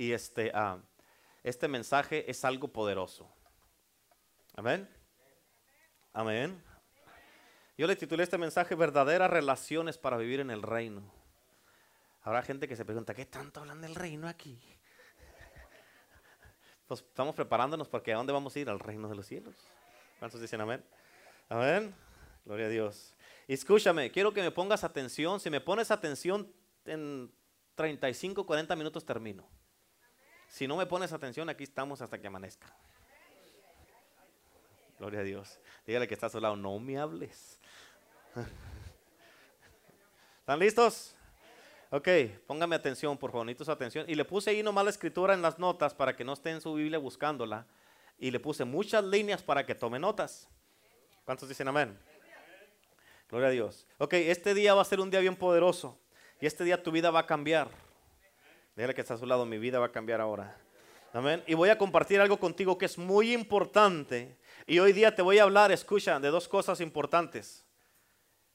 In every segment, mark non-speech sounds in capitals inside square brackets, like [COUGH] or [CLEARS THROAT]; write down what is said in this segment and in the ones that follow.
y este, ah, este mensaje es algo poderoso. Amén. Amén. Yo le titulé este mensaje Verdaderas relaciones para vivir en el reino. Habrá gente que se pregunta, ¿qué tanto hablan del reino aquí? [LAUGHS] Pues estamos preparándonos porque ¿a dónde vamos a ir? Al reino de los cielos. ¿Cuántos dicen amén? Amén. Gloria a Dios. escúchame, quiero que me pongas atención. Si me pones atención, en 35, 40 minutos termino. Si no me pones atención, aquí estamos hasta que amanezca. Gloria a Dios. Dígale que está a su lado, no me hables. [LAUGHS] ¿Están listos? Ok, póngame atención, por favor, su atención. Y le puse ahí nomás la escritura en las notas para que no esté en su Biblia buscándola. Y le puse muchas líneas para que tome notas. ¿Cuántos dicen amén? Gloria a Dios. Ok, este día va a ser un día bien poderoso. Y este día tu vida va a cambiar. Déjale que está a su lado, mi vida va a cambiar ahora. Amén. Y voy a compartir algo contigo que es muy importante. Y hoy día te voy a hablar, escucha, de dos cosas importantes.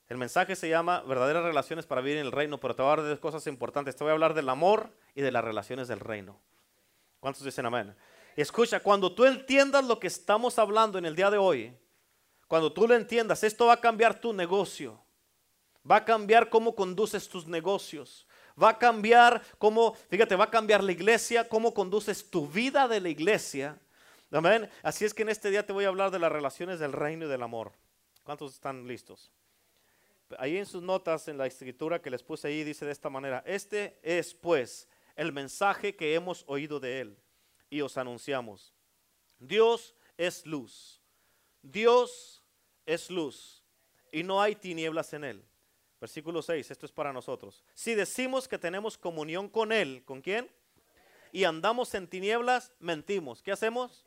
El mensaje se llama verdaderas relaciones para vivir en el reino, pero te voy a hablar de dos cosas importantes. Te voy a hablar del amor y de las relaciones del reino. ¿Cuántos dicen amén? Escucha, cuando tú entiendas lo que estamos hablando en el día de hoy, cuando tú lo entiendas, esto va a cambiar tu negocio. Va a cambiar cómo conduces tus negocios. Va a cambiar cómo, fíjate, va a cambiar la iglesia, cómo conduces tu vida de la iglesia. Amén. Así es que en este día te voy a hablar de las relaciones del reino y del amor. ¿Cuántos están listos? ahí en sus notas, en la escritura que les puse ahí, dice de esta manera, este es pues el mensaje que hemos oído de él y os anunciamos. Dios es luz. Dios es luz y no hay tinieblas en él. Versículo 6, esto es para nosotros. Si decimos que tenemos comunión con él, ¿con quién? Y andamos en tinieblas, mentimos. ¿Qué hacemos?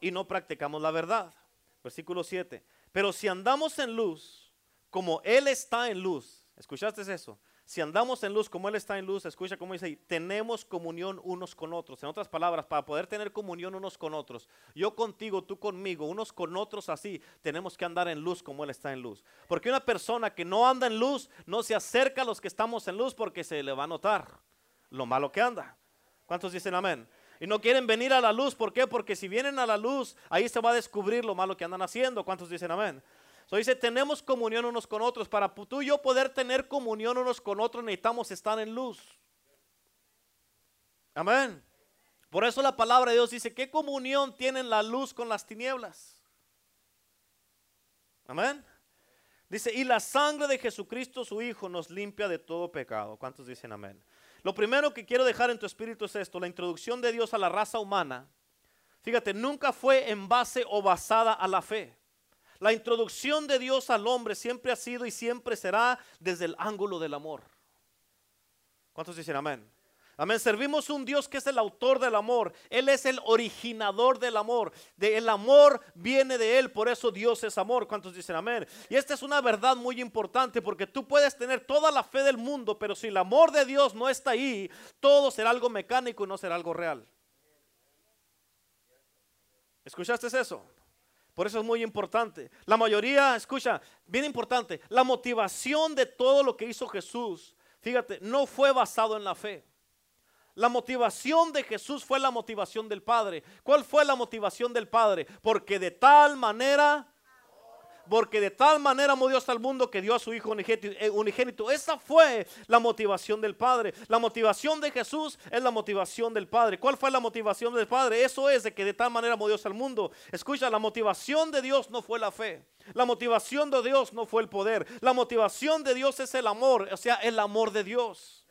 Y no practicamos la verdad. Versículo 7. Pero si andamos en luz, como Él está en luz. ¿Escuchaste eso? Si andamos en luz como Él está en luz, escucha cómo dice tenemos comunión unos con otros. En otras palabras, para poder tener comunión unos con otros, yo contigo, tú conmigo, unos con otros así, tenemos que andar en luz como Él está en luz. Porque una persona que no anda en luz no se acerca a los que estamos en luz porque se le va a notar lo malo que anda. ¿Cuántos dicen amén? Y no quieren venir a la luz, ¿por qué? Porque si vienen a la luz, ahí se va a descubrir lo malo que andan haciendo. ¿Cuántos dicen amén? So dice, tenemos comunión unos con otros. Para tú y yo poder tener comunión unos con otros necesitamos estar en luz. Amén. Por eso la palabra de Dios dice, ¿qué comunión tienen la luz con las tinieblas? Amén. Dice, y la sangre de Jesucristo su Hijo nos limpia de todo pecado. ¿Cuántos dicen amén? Lo primero que quiero dejar en tu espíritu es esto, la introducción de Dios a la raza humana. Fíjate, nunca fue en base o basada a la fe. La introducción de Dios al hombre siempre ha sido y siempre será desde el ángulo del amor. ¿Cuántos dicen amén? Amén. Servimos un Dios que es el autor del amor. Él es el originador del amor. De el amor viene de Él. Por eso Dios es amor. ¿Cuántos dicen amén? Y esta es una verdad muy importante porque tú puedes tener toda la fe del mundo, pero si el amor de Dios no está ahí, todo será algo mecánico y no será algo real. ¿Escuchaste eso? Por eso es muy importante. La mayoría, escucha, bien importante, la motivación de todo lo que hizo Jesús, fíjate, no fue basado en la fe. La motivación de Jesús fue la motivación del Padre. ¿Cuál fue la motivación del Padre? Porque de tal manera porque de tal manera amó Dios al mundo que dio a su Hijo eh, unigénito. Esa fue la motivación del Padre. La motivación de Jesús es la motivación del Padre. ¿Cuál fue la motivación del Padre? Eso es de que de tal manera amó Dios al mundo. Escucha, la motivación de Dios no fue la fe. La motivación de Dios no fue el poder. La motivación de Dios es el amor, o sea, el amor de Dios.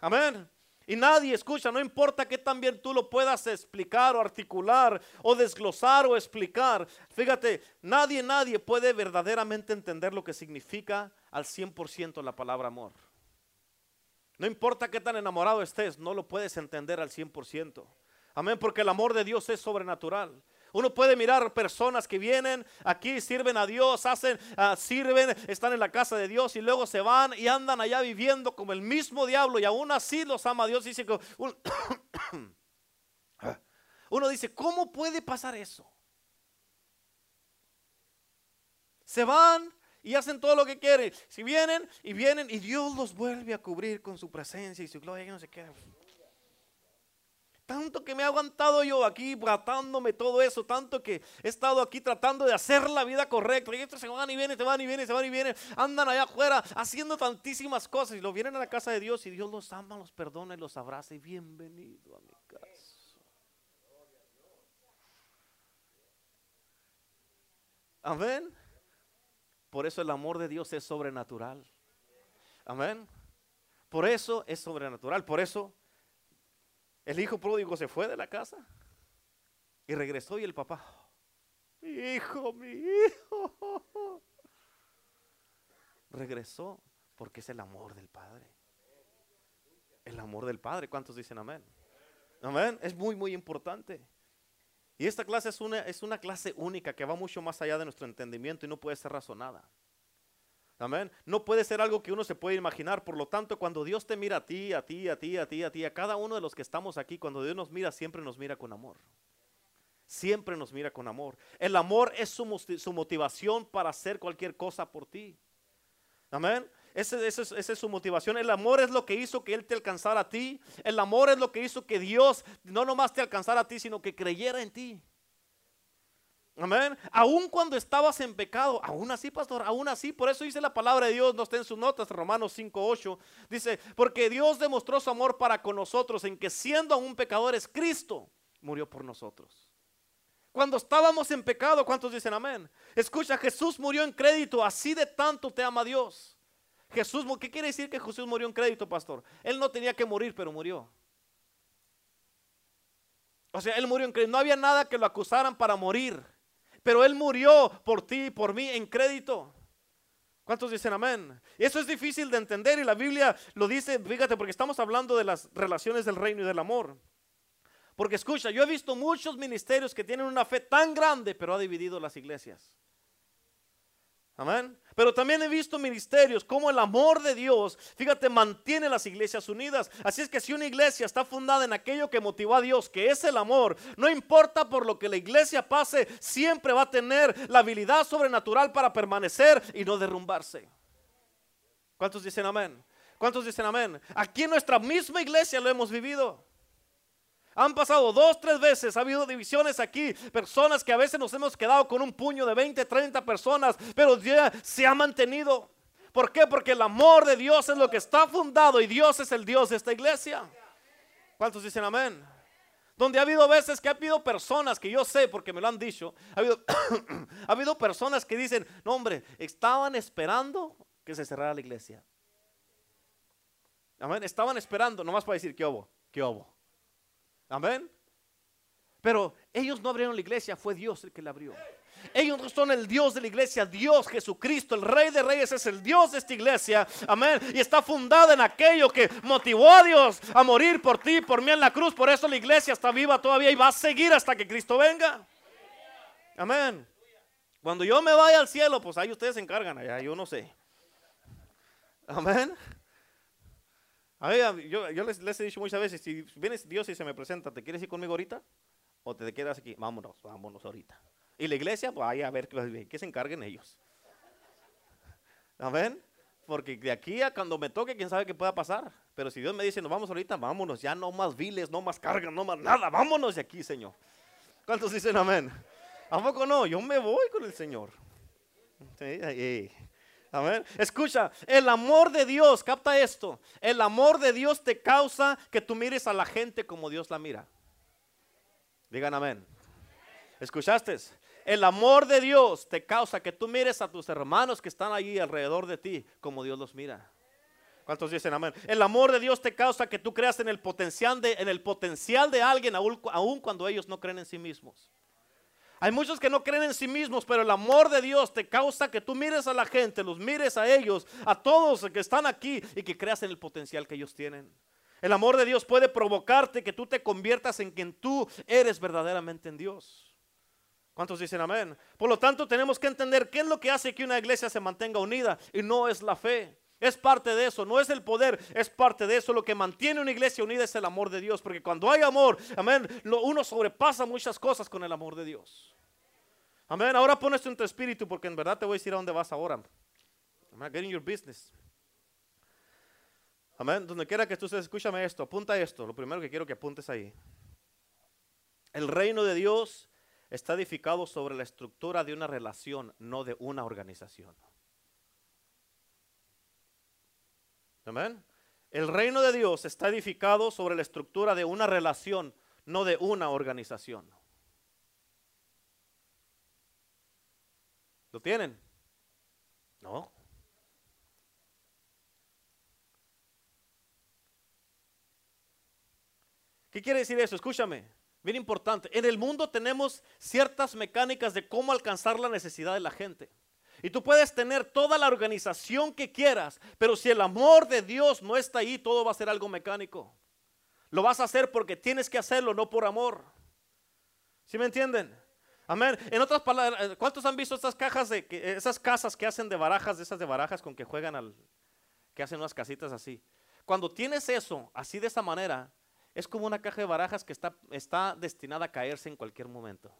Amén. Y nadie escucha, no importa que también tú lo puedas explicar o articular o desglosar o explicar. Fíjate, nadie, nadie puede verdaderamente entender lo que significa al 100% la palabra amor. No importa qué tan enamorado estés, no lo puedes entender al 100%. Amén, porque el amor de Dios es sobrenatural. Uno puede mirar personas que vienen aquí, sirven a Dios, hacen, ah, sirven, están en la casa de Dios y luego se van y andan allá viviendo como el mismo diablo y aún así los ama Dios. Dice que [COUGHS] uno dice, ¿cómo puede pasar eso? Se van y hacen todo lo que quieren. Si vienen y vienen y Dios los vuelve a cubrir con su presencia y su gloria y no se queda. Tanto que me he aguantado yo aquí tratándome todo eso, tanto que he estado aquí tratando de hacer la vida correcta. Y estos se van y vienen, se van y vienen, se van y vienen. Andan allá afuera haciendo tantísimas cosas y lo vienen a la casa de Dios y Dios los ama, los perdona y los abraza y bienvenido a mi casa. Amén. Por eso el amor de Dios es sobrenatural. Amén. Por eso es sobrenatural. Por eso el hijo pródigo se fue de la casa y regresó y el papá, mi hijo, mi hijo, regresó porque es el amor del Padre. El amor del Padre. ¿Cuántos dicen amén? Amén. Es muy, muy importante. Y esta clase es una, es una clase única que va mucho más allá de nuestro entendimiento y no puede ser razonada. Amén. No puede ser algo que uno se puede imaginar. Por lo tanto, cuando Dios te mira a ti, a ti, a ti, a ti, a ti, a cada uno de los que estamos aquí, cuando Dios nos mira, siempre nos mira con amor. Siempre nos mira con amor. El amor es su, su motivación para hacer cualquier cosa por ti. Amén. Esa es su motivación. El amor es lo que hizo que Él te alcanzara a ti. El amor es lo que hizo que Dios no nomás te alcanzara a ti, sino que creyera en ti. Amén. Aún cuando estabas en pecado, aún así, pastor, aún así, por eso dice la palabra de Dios, no está en sus notas, Romanos 5:8, dice, porque Dios demostró su amor para con nosotros en que siendo aún pecadores, Cristo murió por nosotros. Cuando estábamos en pecado, ¿cuántos dicen amén? Escucha, Jesús murió en crédito, así de tanto te ama Dios. Jesús, ¿qué quiere decir que Jesús murió en crédito, pastor? Él no tenía que morir, pero murió. O sea, él murió en crédito. No había nada que lo acusaran para morir. Pero Él murió por ti y por mí en crédito. ¿Cuántos dicen amén? Eso es difícil de entender y la Biblia lo dice, fíjate, porque estamos hablando de las relaciones del reino y del amor. Porque escucha, yo he visto muchos ministerios que tienen una fe tan grande, pero ha dividido las iglesias. Amén. Pero también he visto ministerios como el amor de Dios, fíjate, mantiene las iglesias unidas. Así es que si una iglesia está fundada en aquello que motivó a Dios, que es el amor, no importa por lo que la iglesia pase, siempre va a tener la habilidad sobrenatural para permanecer y no derrumbarse. ¿Cuántos dicen amén? ¿Cuántos dicen amén? Aquí en nuestra misma iglesia lo hemos vivido. Han pasado dos, tres veces, ha habido divisiones aquí, personas que a veces nos hemos quedado con un puño de 20, 30 personas, pero ya se ha mantenido. ¿Por qué? Porque el amor de Dios es lo que está fundado y Dios es el Dios de esta iglesia. ¿Cuántos dicen amén? Donde ha habido veces que ha habido personas que yo sé porque me lo han dicho, ha habido, [COUGHS] ha habido personas que dicen, no hombre, estaban esperando que se cerrara la iglesia. Amén, estaban esperando, nomás para decir, ¿qué hubo? ¿Qué hubo? Amén. Pero ellos no abrieron la iglesia, fue Dios el que la abrió. Ellos no son el Dios de la iglesia, Dios Jesucristo, el Rey de Reyes es el Dios de esta iglesia. Amén. Y está fundada en aquello que motivó a Dios a morir por ti, por mí en la cruz. Por eso la iglesia está viva todavía y va a seguir hasta que Cristo venga. Amén. Cuando yo me vaya al cielo, pues ahí ustedes se encargan allá, yo no sé. Amén yo, les, he dicho muchas veces, si viene Dios y se me presenta, ¿te quieres ir conmigo ahorita? ¿O te quedas aquí? Vámonos, vámonos ahorita. Y la iglesia, pues ahí a ver que se encarguen ellos. Amén. Porque de aquí a cuando me toque, quién sabe qué pueda pasar. Pero si Dios me dice, nos vamos ahorita, vámonos. Ya no más viles, no más cargas, no más nada. Vámonos de aquí, Señor. ¿Cuántos dicen amén? ¿A poco no? Yo me voy con el Señor. Sí, Amén. Escucha, el amor de Dios, capta esto. El amor de Dios te causa que tú mires a la gente como Dios la mira. Digan amén. ¿Escuchaste? El amor de Dios te causa que tú mires a tus hermanos que están allí alrededor de ti como Dios los mira. ¿Cuántos dicen amén? El amor de Dios te causa que tú creas en el potencial de, en el potencial de alguien aún cuando ellos no creen en sí mismos. Hay muchos que no creen en sí mismos, pero el amor de Dios te causa que tú mires a la gente, los mires a ellos, a todos que están aquí y que creas en el potencial que ellos tienen. El amor de Dios puede provocarte que tú te conviertas en quien tú eres verdaderamente en Dios. ¿Cuántos dicen amén? Por lo tanto, tenemos que entender qué es lo que hace que una iglesia se mantenga unida y no es la fe. Es parte de eso, no es el poder, es parte de eso. Lo que mantiene una iglesia unida es el amor de Dios, porque cuando hay amor, amén, uno sobrepasa muchas cosas con el amor de Dios. Amén, ahora pones en tu espíritu, porque en verdad te voy a decir a dónde vas ahora. Amén, get in your business. Amén, donde quiera que tú estés, escúchame esto, apunta esto, lo primero que quiero que apuntes ahí. El reino de Dios está edificado sobre la estructura de una relación, no de una organización. Amén. El reino de Dios está edificado sobre la estructura de una relación, no de una organización. ¿Lo tienen? No. ¿Qué quiere decir eso? Escúchame. Bien importante. En el mundo tenemos ciertas mecánicas de cómo alcanzar la necesidad de la gente. Y tú puedes tener toda la organización que quieras, pero si el amor de Dios no está ahí, todo va a ser algo mecánico. Lo vas a hacer porque tienes que hacerlo, no por amor. ¿Sí me entienden? Amén. En otras palabras, eh, ¿cuántos han visto estas cajas de esas casas que hacen de barajas, de esas de barajas con que juegan al que hacen unas casitas así? Cuando tienes eso así de esa manera, es como una caja de barajas que está, está destinada a caerse en cualquier momento.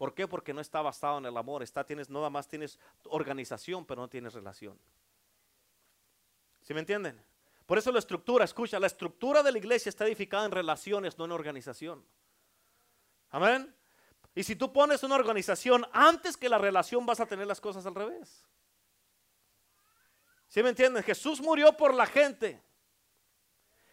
¿Por qué? Porque no está basado en el amor. Está, tienes, nada más tienes organización, pero no tienes relación. ¿Sí me entienden? Por eso la estructura, escucha, la estructura de la iglesia está edificada en relaciones, no en organización. Amén. Y si tú pones una organización antes que la relación, vas a tener las cosas al revés. ¿Sí me entienden? Jesús murió por la gente.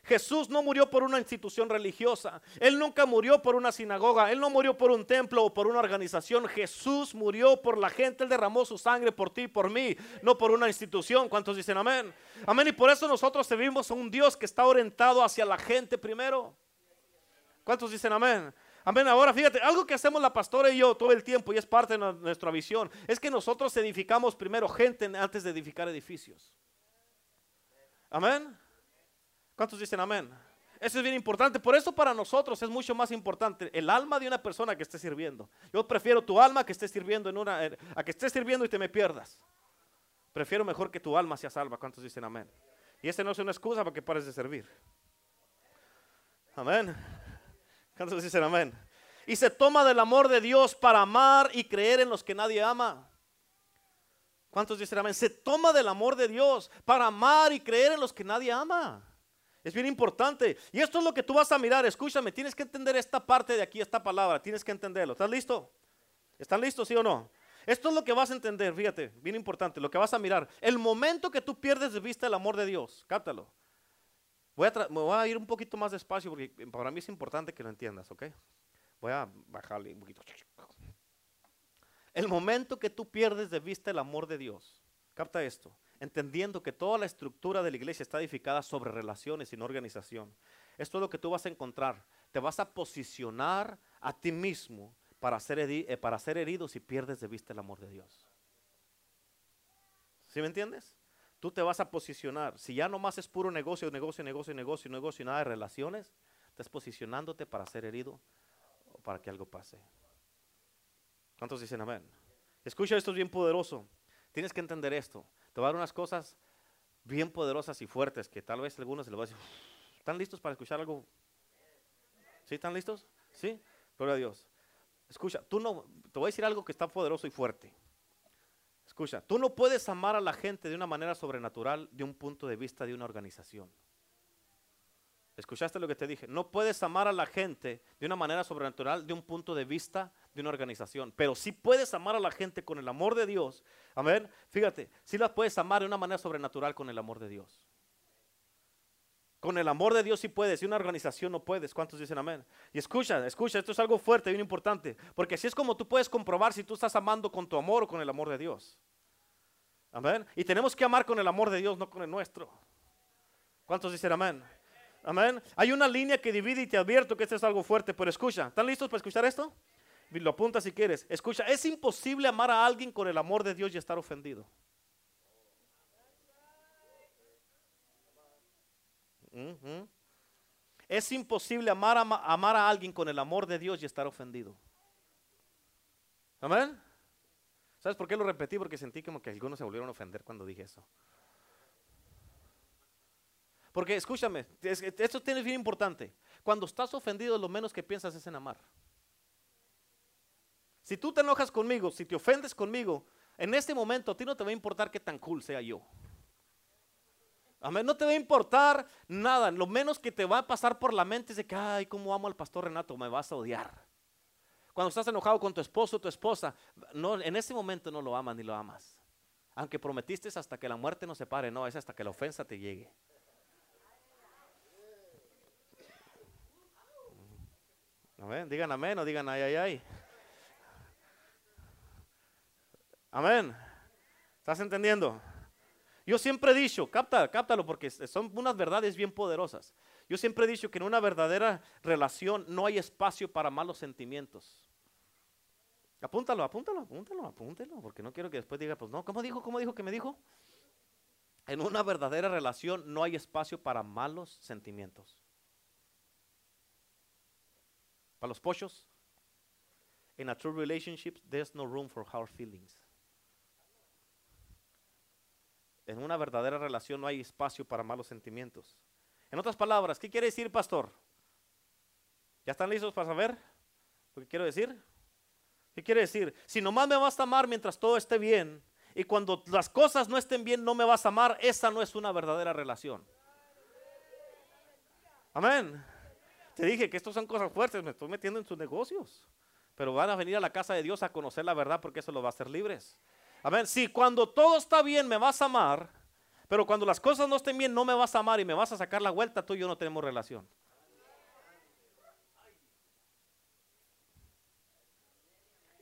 Jesús no murió por una institución religiosa. Él nunca murió por una sinagoga. Él no murió por un templo o por una organización. Jesús murió por la gente. Él derramó su sangre por ti y por mí, no por una institución. ¿Cuántos dicen amén? Amén. Y por eso nosotros servimos a un Dios que está orientado hacia la gente primero. ¿Cuántos dicen amén? Amén. Ahora fíjate, algo que hacemos la pastora y yo todo el tiempo y es parte de nuestra visión, es que nosotros edificamos primero gente antes de edificar edificios. Amén. ¿Cuántos dicen amén? Eso es bien importante. Por eso para nosotros es mucho más importante el alma de una persona que esté sirviendo. Yo prefiero tu alma que esté sirviendo en una, a que estés sirviendo y te me pierdas. Prefiero mejor que tu alma sea salva. ¿Cuántos dicen amén? Y esa no es una excusa para que pares de servir. Amén. ¿Cuántos dicen amén? Y se toma del amor de Dios para amar y creer en los que nadie ama. ¿Cuántos dicen amén? Se toma del amor de Dios para amar y creer en los que nadie ama. Es bien importante. Y esto es lo que tú vas a mirar. Escúchame, tienes que entender esta parte de aquí, esta palabra. Tienes que entenderlo. ¿Estás listo? ¿Están listos, sí o no? Esto es lo que vas a entender, fíjate, bien importante, lo que vas a mirar. El momento que tú pierdes de vista el amor de Dios, cáptalo. Voy a me voy a ir un poquito más despacio porque para mí es importante que lo entiendas, ¿ok? Voy a bajarle un poquito. El momento que tú pierdes de vista el amor de Dios, capta esto entendiendo que toda la estructura de la iglesia está edificada sobre relaciones y no organización. Esto es lo que tú vas a encontrar. Te vas a posicionar a ti mismo para ser, eh, para ser herido si pierdes de vista el amor de Dios. ¿Sí me entiendes? Tú te vas a posicionar. Si ya nomás es puro negocio, negocio, negocio, negocio, negocio y nada de relaciones, estás posicionándote para ser herido o para que algo pase. ¿Cuántos dicen amén? Escucha, esto es bien poderoso. Tienes que entender esto. Te voy a dar unas cosas bien poderosas y fuertes que tal vez algunos se les va a decir, ¿están listos para escuchar algo? ¿Sí? ¿Están listos? ¿Sí? Gloria a Dios. Escucha, tú no, te voy a decir algo que está poderoso y fuerte. Escucha, tú no puedes amar a la gente de una manera sobrenatural de un punto de vista de una organización. ¿Escuchaste lo que te dije? No puedes amar a la gente de una manera sobrenatural de un punto de vista de una organización, pero sí puedes amar a la gente con el amor de Dios. Amén. Fíjate, sí las puedes amar de una manera sobrenatural con el amor de Dios. Con el amor de Dios sí puedes, y una organización no puedes. ¿Cuántos dicen amén? Y escucha, escucha, esto es algo fuerte, bien importante, porque así es como tú puedes comprobar si tú estás amando con tu amor o con el amor de Dios. Amén. Y tenemos que amar con el amor de Dios, no con el nuestro. ¿Cuántos dicen amén? Amén. Hay una línea que divide y te advierto que esto es algo fuerte, pero escucha. ¿Están listos para escuchar esto? Lo apunta si quieres. Escucha, es imposible amar a alguien con el amor de Dios y estar ofendido. Es imposible amar a, amar a alguien con el amor de Dios y estar ofendido. Amén. ¿Sabes por qué lo repetí? Porque sentí como que algunos se volvieron a ofender cuando dije eso. Porque escúchame, esto tiene bien importante. Cuando estás ofendido, lo menos que piensas es en amar. Si tú te enojas conmigo, si te ofendes conmigo, en este momento a ti no te va a importar qué tan cool sea yo. Amén, no te va a importar nada. Lo menos que te va a pasar por la mente es de que, ay, cómo amo al pastor Renato, me vas a odiar. Cuando estás enojado con tu esposo o tu esposa, en ese momento no lo amas ni lo amas. Aunque prometiste hasta que la muerte nos separe, no, es hasta que la ofensa te llegue. Amén. Digan amén o digan ay, ay, ay. Amén. ¿Estás entendiendo? Yo siempre he dicho, capta, cáptalo porque son unas verdades bien poderosas. Yo siempre he dicho que en una verdadera relación no hay espacio para malos sentimientos. Apúntalo, apúntalo, apúntalo, apúntalo, porque no quiero que después diga, pues no, ¿cómo dijo? ¿Cómo dijo que me dijo? En una verdadera relación no hay espacio para malos sentimientos. Para los pochos, in a true relationship, there's no room for hard feelings. En una verdadera relación no hay espacio para malos sentimientos. En otras palabras, ¿qué quiere decir, pastor? ¿Ya están listos para saber lo que quiero decir? ¿Qué quiere decir? Si nomás me vas a amar mientras todo esté bien y cuando las cosas no estén bien no me vas a amar, esa no es una verdadera relación. Amén. Te dije que estos son cosas fuertes, me estoy metiendo en sus negocios. Pero van a venir a la casa de Dios a conocer la verdad porque eso los va a hacer libres. Amén. Si cuando todo está bien me vas a amar, pero cuando las cosas no estén bien no me vas a amar y me vas a sacar la vuelta, tú y yo no tenemos relación.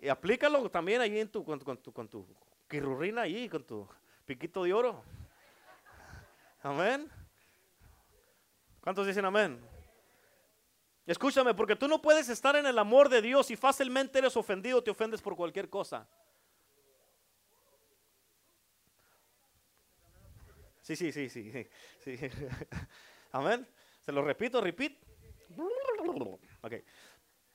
Y aplícalo también ahí en tu, con, tu, con tu quirurrina ahí, con tu piquito de oro. Amén. ¿Cuántos dicen amén? Escúchame, porque tú no puedes estar en el amor de Dios y fácilmente eres ofendido, te ofendes por cualquier cosa. Sí, sí, sí, sí. sí. [LAUGHS] Amén. Se lo repito, repito. Okay.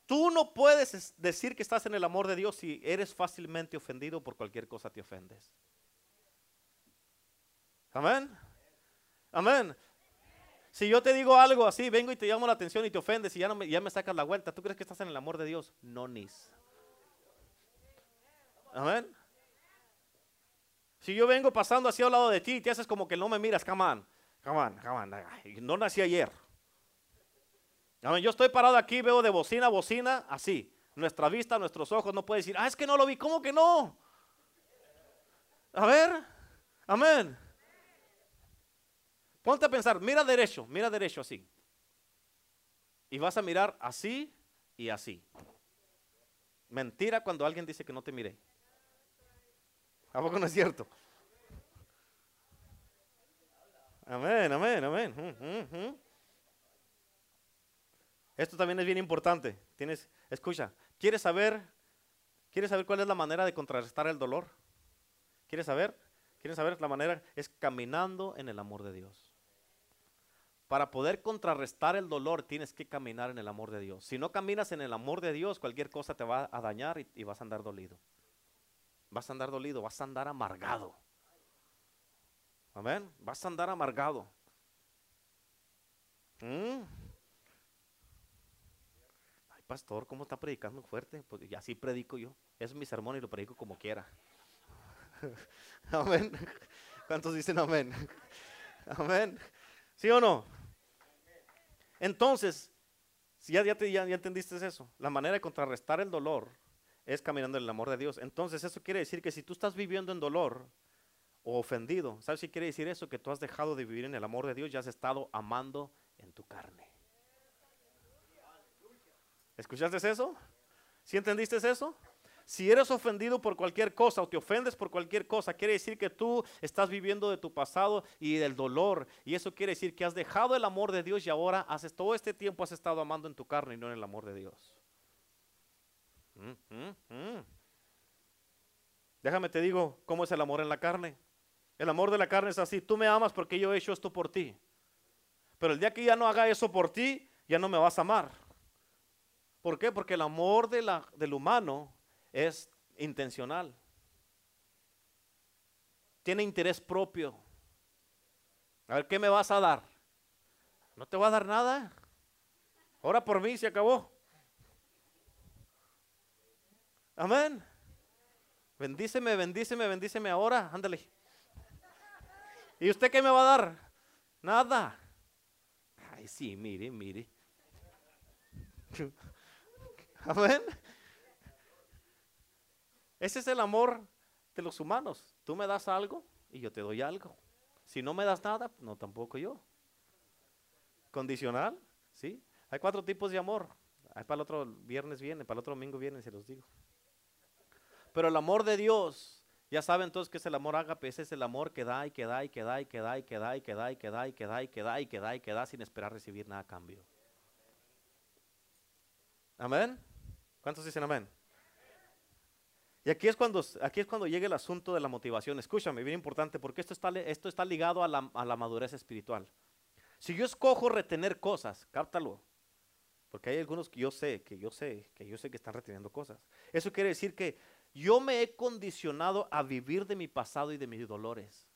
Tú no puedes decir que estás en el amor de Dios si eres fácilmente ofendido por cualquier cosa te ofendes. Amén. Amén. Si yo te digo algo así, vengo y te llamo la atención y te ofendes y ya, no me, ya me sacas la vuelta, ¿tú crees que estás en el amor de Dios? No, nis. Amén. Si yo vengo pasando así al lado de ti y te haces como que no me miras, come on, come on, come on. No nací ayer. Yo estoy parado aquí, veo de bocina a bocina, así. Nuestra vista, nuestros ojos, no puede decir, ah, es que no lo vi, ¿cómo que no? A ver, amén. Ponte a pensar, mira derecho, mira derecho así. Y vas a mirar así y así. Mentira cuando alguien dice que no te miré. ¿A poco no es cierto? Amén, amén, amén. Esto también es bien importante. Tienes, escucha, ¿quieres saber, ¿quieres saber cuál es la manera de contrarrestar el dolor? ¿Quieres saber? ¿Quieres saber la manera? Es caminando en el amor de Dios. Para poder contrarrestar el dolor tienes que caminar en el amor de Dios. Si no caminas en el amor de Dios, cualquier cosa te va a dañar y vas a andar dolido. Vas a andar dolido, vas a andar amargado. Amén. Vas a andar amargado. ¿Mm? Ay, pastor, ¿cómo está predicando fuerte? Pues y así predico yo. Es mi sermón y lo predico como quiera. [LAUGHS] amén. ¿Cuántos dicen amén? [LAUGHS] amén. ¿Sí o no? Entonces, si ya, ya, ya entendiste eso, la manera de contrarrestar el dolor es caminando en el amor de Dios. Entonces eso quiere decir que si tú estás viviendo en dolor o ofendido, ¿sabes si quiere decir eso? Que tú has dejado de vivir en el amor de Dios y has estado amando en tu carne. ¿Escuchaste eso? ¿Si entendiste eso? Si eres ofendido por cualquier cosa o te ofendes por cualquier cosa, quiere decir que tú estás viviendo de tu pasado y del dolor. Y eso quiere decir que has dejado el amor de Dios y ahora haces todo este tiempo has estado amando en tu carne y no en el amor de Dios. Déjame te digo cómo es el amor en la carne. El amor de la carne es así, tú me amas porque yo he hecho esto por ti. Pero el día que ya no haga eso por ti, ya no me vas a amar. ¿Por qué? Porque el amor de la, del humano es intencional. Tiene interés propio. A ver, ¿qué me vas a dar? No te va a dar nada. Ahora por mí se acabó. Amén. Bendíceme, bendíceme, bendíceme ahora. Ándale. ¿Y usted qué me va a dar? Nada. Ay, sí, mire, mire. [LAUGHS] Amén. Ese es el amor de los humanos. Tú me das algo y yo te doy algo. Si no me das nada, no tampoco yo. Condicional, ¿sí? Hay cuatro tipos de amor. Hay para el otro viernes viene, para el otro domingo viene, se los digo. Pero el amor de Dios, ya saben todos que es el amor ágape, ese es el amor que da y que da y que da y que da y que da y que da y que da y que da y que da y que da y que da sin esperar recibir nada a cambio. Amén. ¿Cuántos dicen amén? Y aquí es cuando, aquí es cuando llega el asunto de la motivación. Escúchame, bien importante, porque esto está, esto está ligado a la, a la madurez espiritual. Si yo escojo retener cosas, cáptalo, porque hay algunos que yo sé, que yo sé, que yo sé que están reteniendo cosas. Eso quiere decir que yo me he condicionado a vivir de mi pasado y de mis dolores.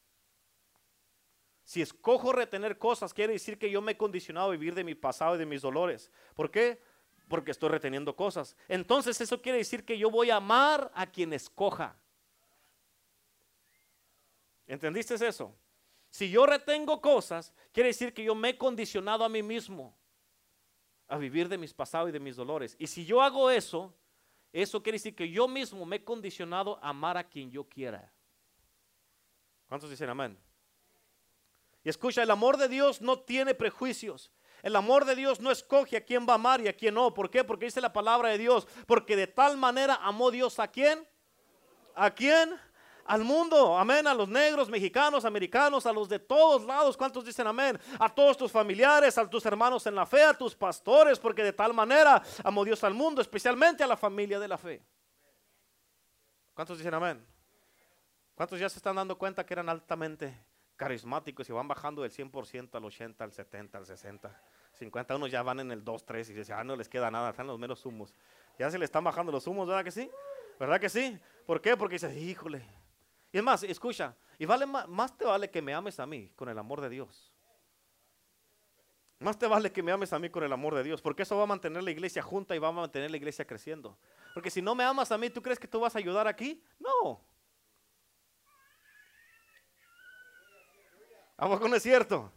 Si escojo retener cosas, quiere decir que yo me he condicionado a vivir de mi pasado y de mis dolores. ¿Por qué? Porque estoy reteniendo cosas. Entonces eso quiere decir que yo voy a amar a quien escoja. ¿Entendiste eso? Si yo retengo cosas, quiere decir que yo me he condicionado a mí mismo a vivir de mis pasados y de mis dolores. Y si yo hago eso, eso quiere decir que yo mismo me he condicionado a amar a quien yo quiera. ¿Cuántos dicen amén? Y escucha, el amor de Dios no tiene prejuicios. El amor de Dios no escoge a quién va a amar y a quién no. ¿Por qué? Porque dice la palabra de Dios. Porque de tal manera amó Dios a quién. ¿A quién? Al mundo, amén, a los negros, mexicanos, americanos, a los de todos lados. ¿Cuántos dicen amén? A todos tus familiares, a tus hermanos en la fe, a tus pastores, porque de tal manera amó Dios al mundo, especialmente a la familia de la fe. ¿Cuántos dicen amén? ¿Cuántos ya se están dando cuenta que eran altamente carismáticos y van bajando del 100% al 80, al 70, al 60? 50 unos ya van en el 2, 3 y dicen, ah, no les queda nada, están los menos humos. Ya se le están bajando los humos, ¿verdad que sí? ¿Verdad que sí? ¿Por qué? Porque dice, híjole, y es más, escucha, y vale más, te vale que me ames a mí con el amor de Dios. Más te vale que me ames a mí con el amor de Dios, porque eso va a mantener la iglesia junta y va a mantener la iglesia creciendo. Porque si no me amas a mí, ¿tú crees que tú vas a ayudar aquí? No. ¿A poco no es cierto?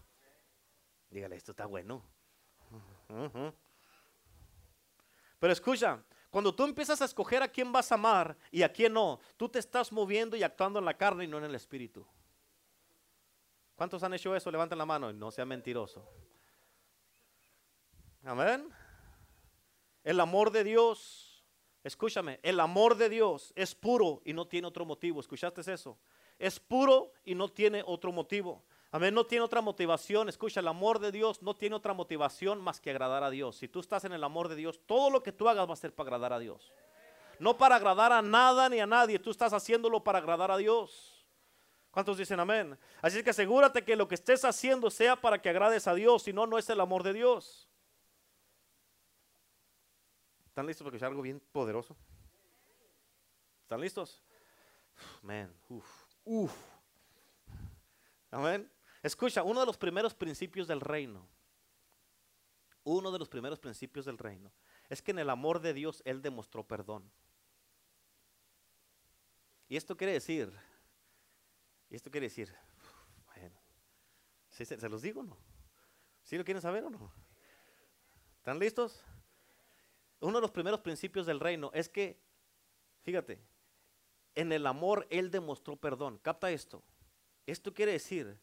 Dígale, esto está bueno. Pero escucha, cuando tú empiezas a escoger a quién vas a amar y a quién no, tú te estás moviendo y actuando en la carne y no en el espíritu. ¿Cuántos han hecho eso? Levanten la mano y no sea mentiroso. Amén. El amor de Dios, escúchame, el amor de Dios es puro y no tiene otro motivo. ¿Escuchaste eso? Es puro y no tiene otro motivo. Amén, no tiene otra motivación. Escucha, el amor de Dios no tiene otra motivación más que agradar a Dios. Si tú estás en el amor de Dios, todo lo que tú hagas va a ser para agradar a Dios. No para agradar a nada ni a nadie. Tú estás haciéndolo para agradar a Dios. ¿Cuántos dicen amén? Así que asegúrate que lo que estés haciendo sea para que agrades a Dios. Si no, no es el amor de Dios. ¿Están listos para escuchar algo bien poderoso? ¿Están listos? Amén. Uf, uf. Amén. Escucha, uno de los primeros principios del reino, uno de los primeros principios del reino, es que en el amor de Dios Él demostró perdón. Y esto quiere decir, y esto quiere decir, bueno, ¿se, los digo o no? ¿Sí lo quieren saber o no? ¿Están listos? Uno de los primeros principios del reino es que, fíjate, en el amor Él demostró perdón. Capta esto. Esto quiere decir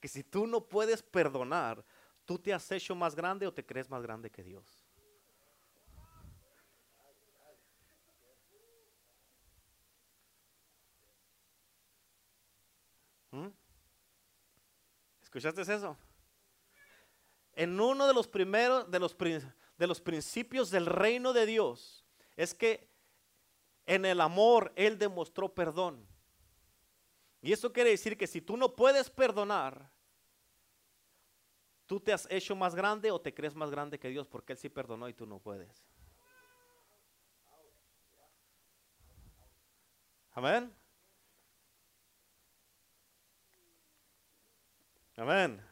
que si tú no puedes perdonar, tú te has hecho más grande o te crees más grande que Dios. ¿Mm? ¿Escuchaste eso? En uno de los primeros, de los, de los principios del reino de Dios, es que en el amor Él demostró perdón. Y eso quiere decir que si tú no puedes perdonar, tú te has hecho más grande o te crees más grande que Dios porque Él sí perdonó y tú no puedes. Amén. Amén.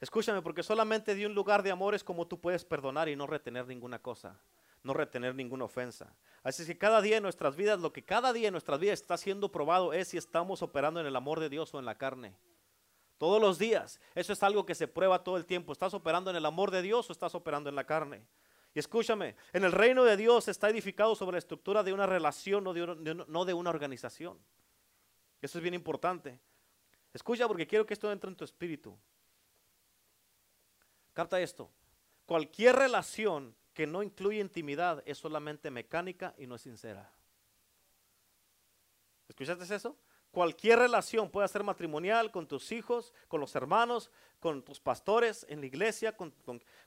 Escúchame, porque solamente de un lugar de amor es como tú puedes perdonar y no retener ninguna cosa no retener ninguna ofensa. Así que cada día en nuestras vidas, lo que cada día en nuestras vidas está siendo probado es si estamos operando en el amor de Dios o en la carne. Todos los días. Eso es algo que se prueba todo el tiempo. ¿Estás operando en el amor de Dios o estás operando en la carne? Y escúchame, en el reino de Dios está edificado sobre la estructura de una relación, no de una, no de una organización. Eso es bien importante. Escucha porque quiero que esto entre en tu espíritu. Capta esto. Cualquier relación que no incluye intimidad es solamente mecánica y no es sincera. ¿Escuchaste eso? Cualquier relación puede ser matrimonial con tus hijos, con los hermanos, con tus pastores, en la iglesia, con,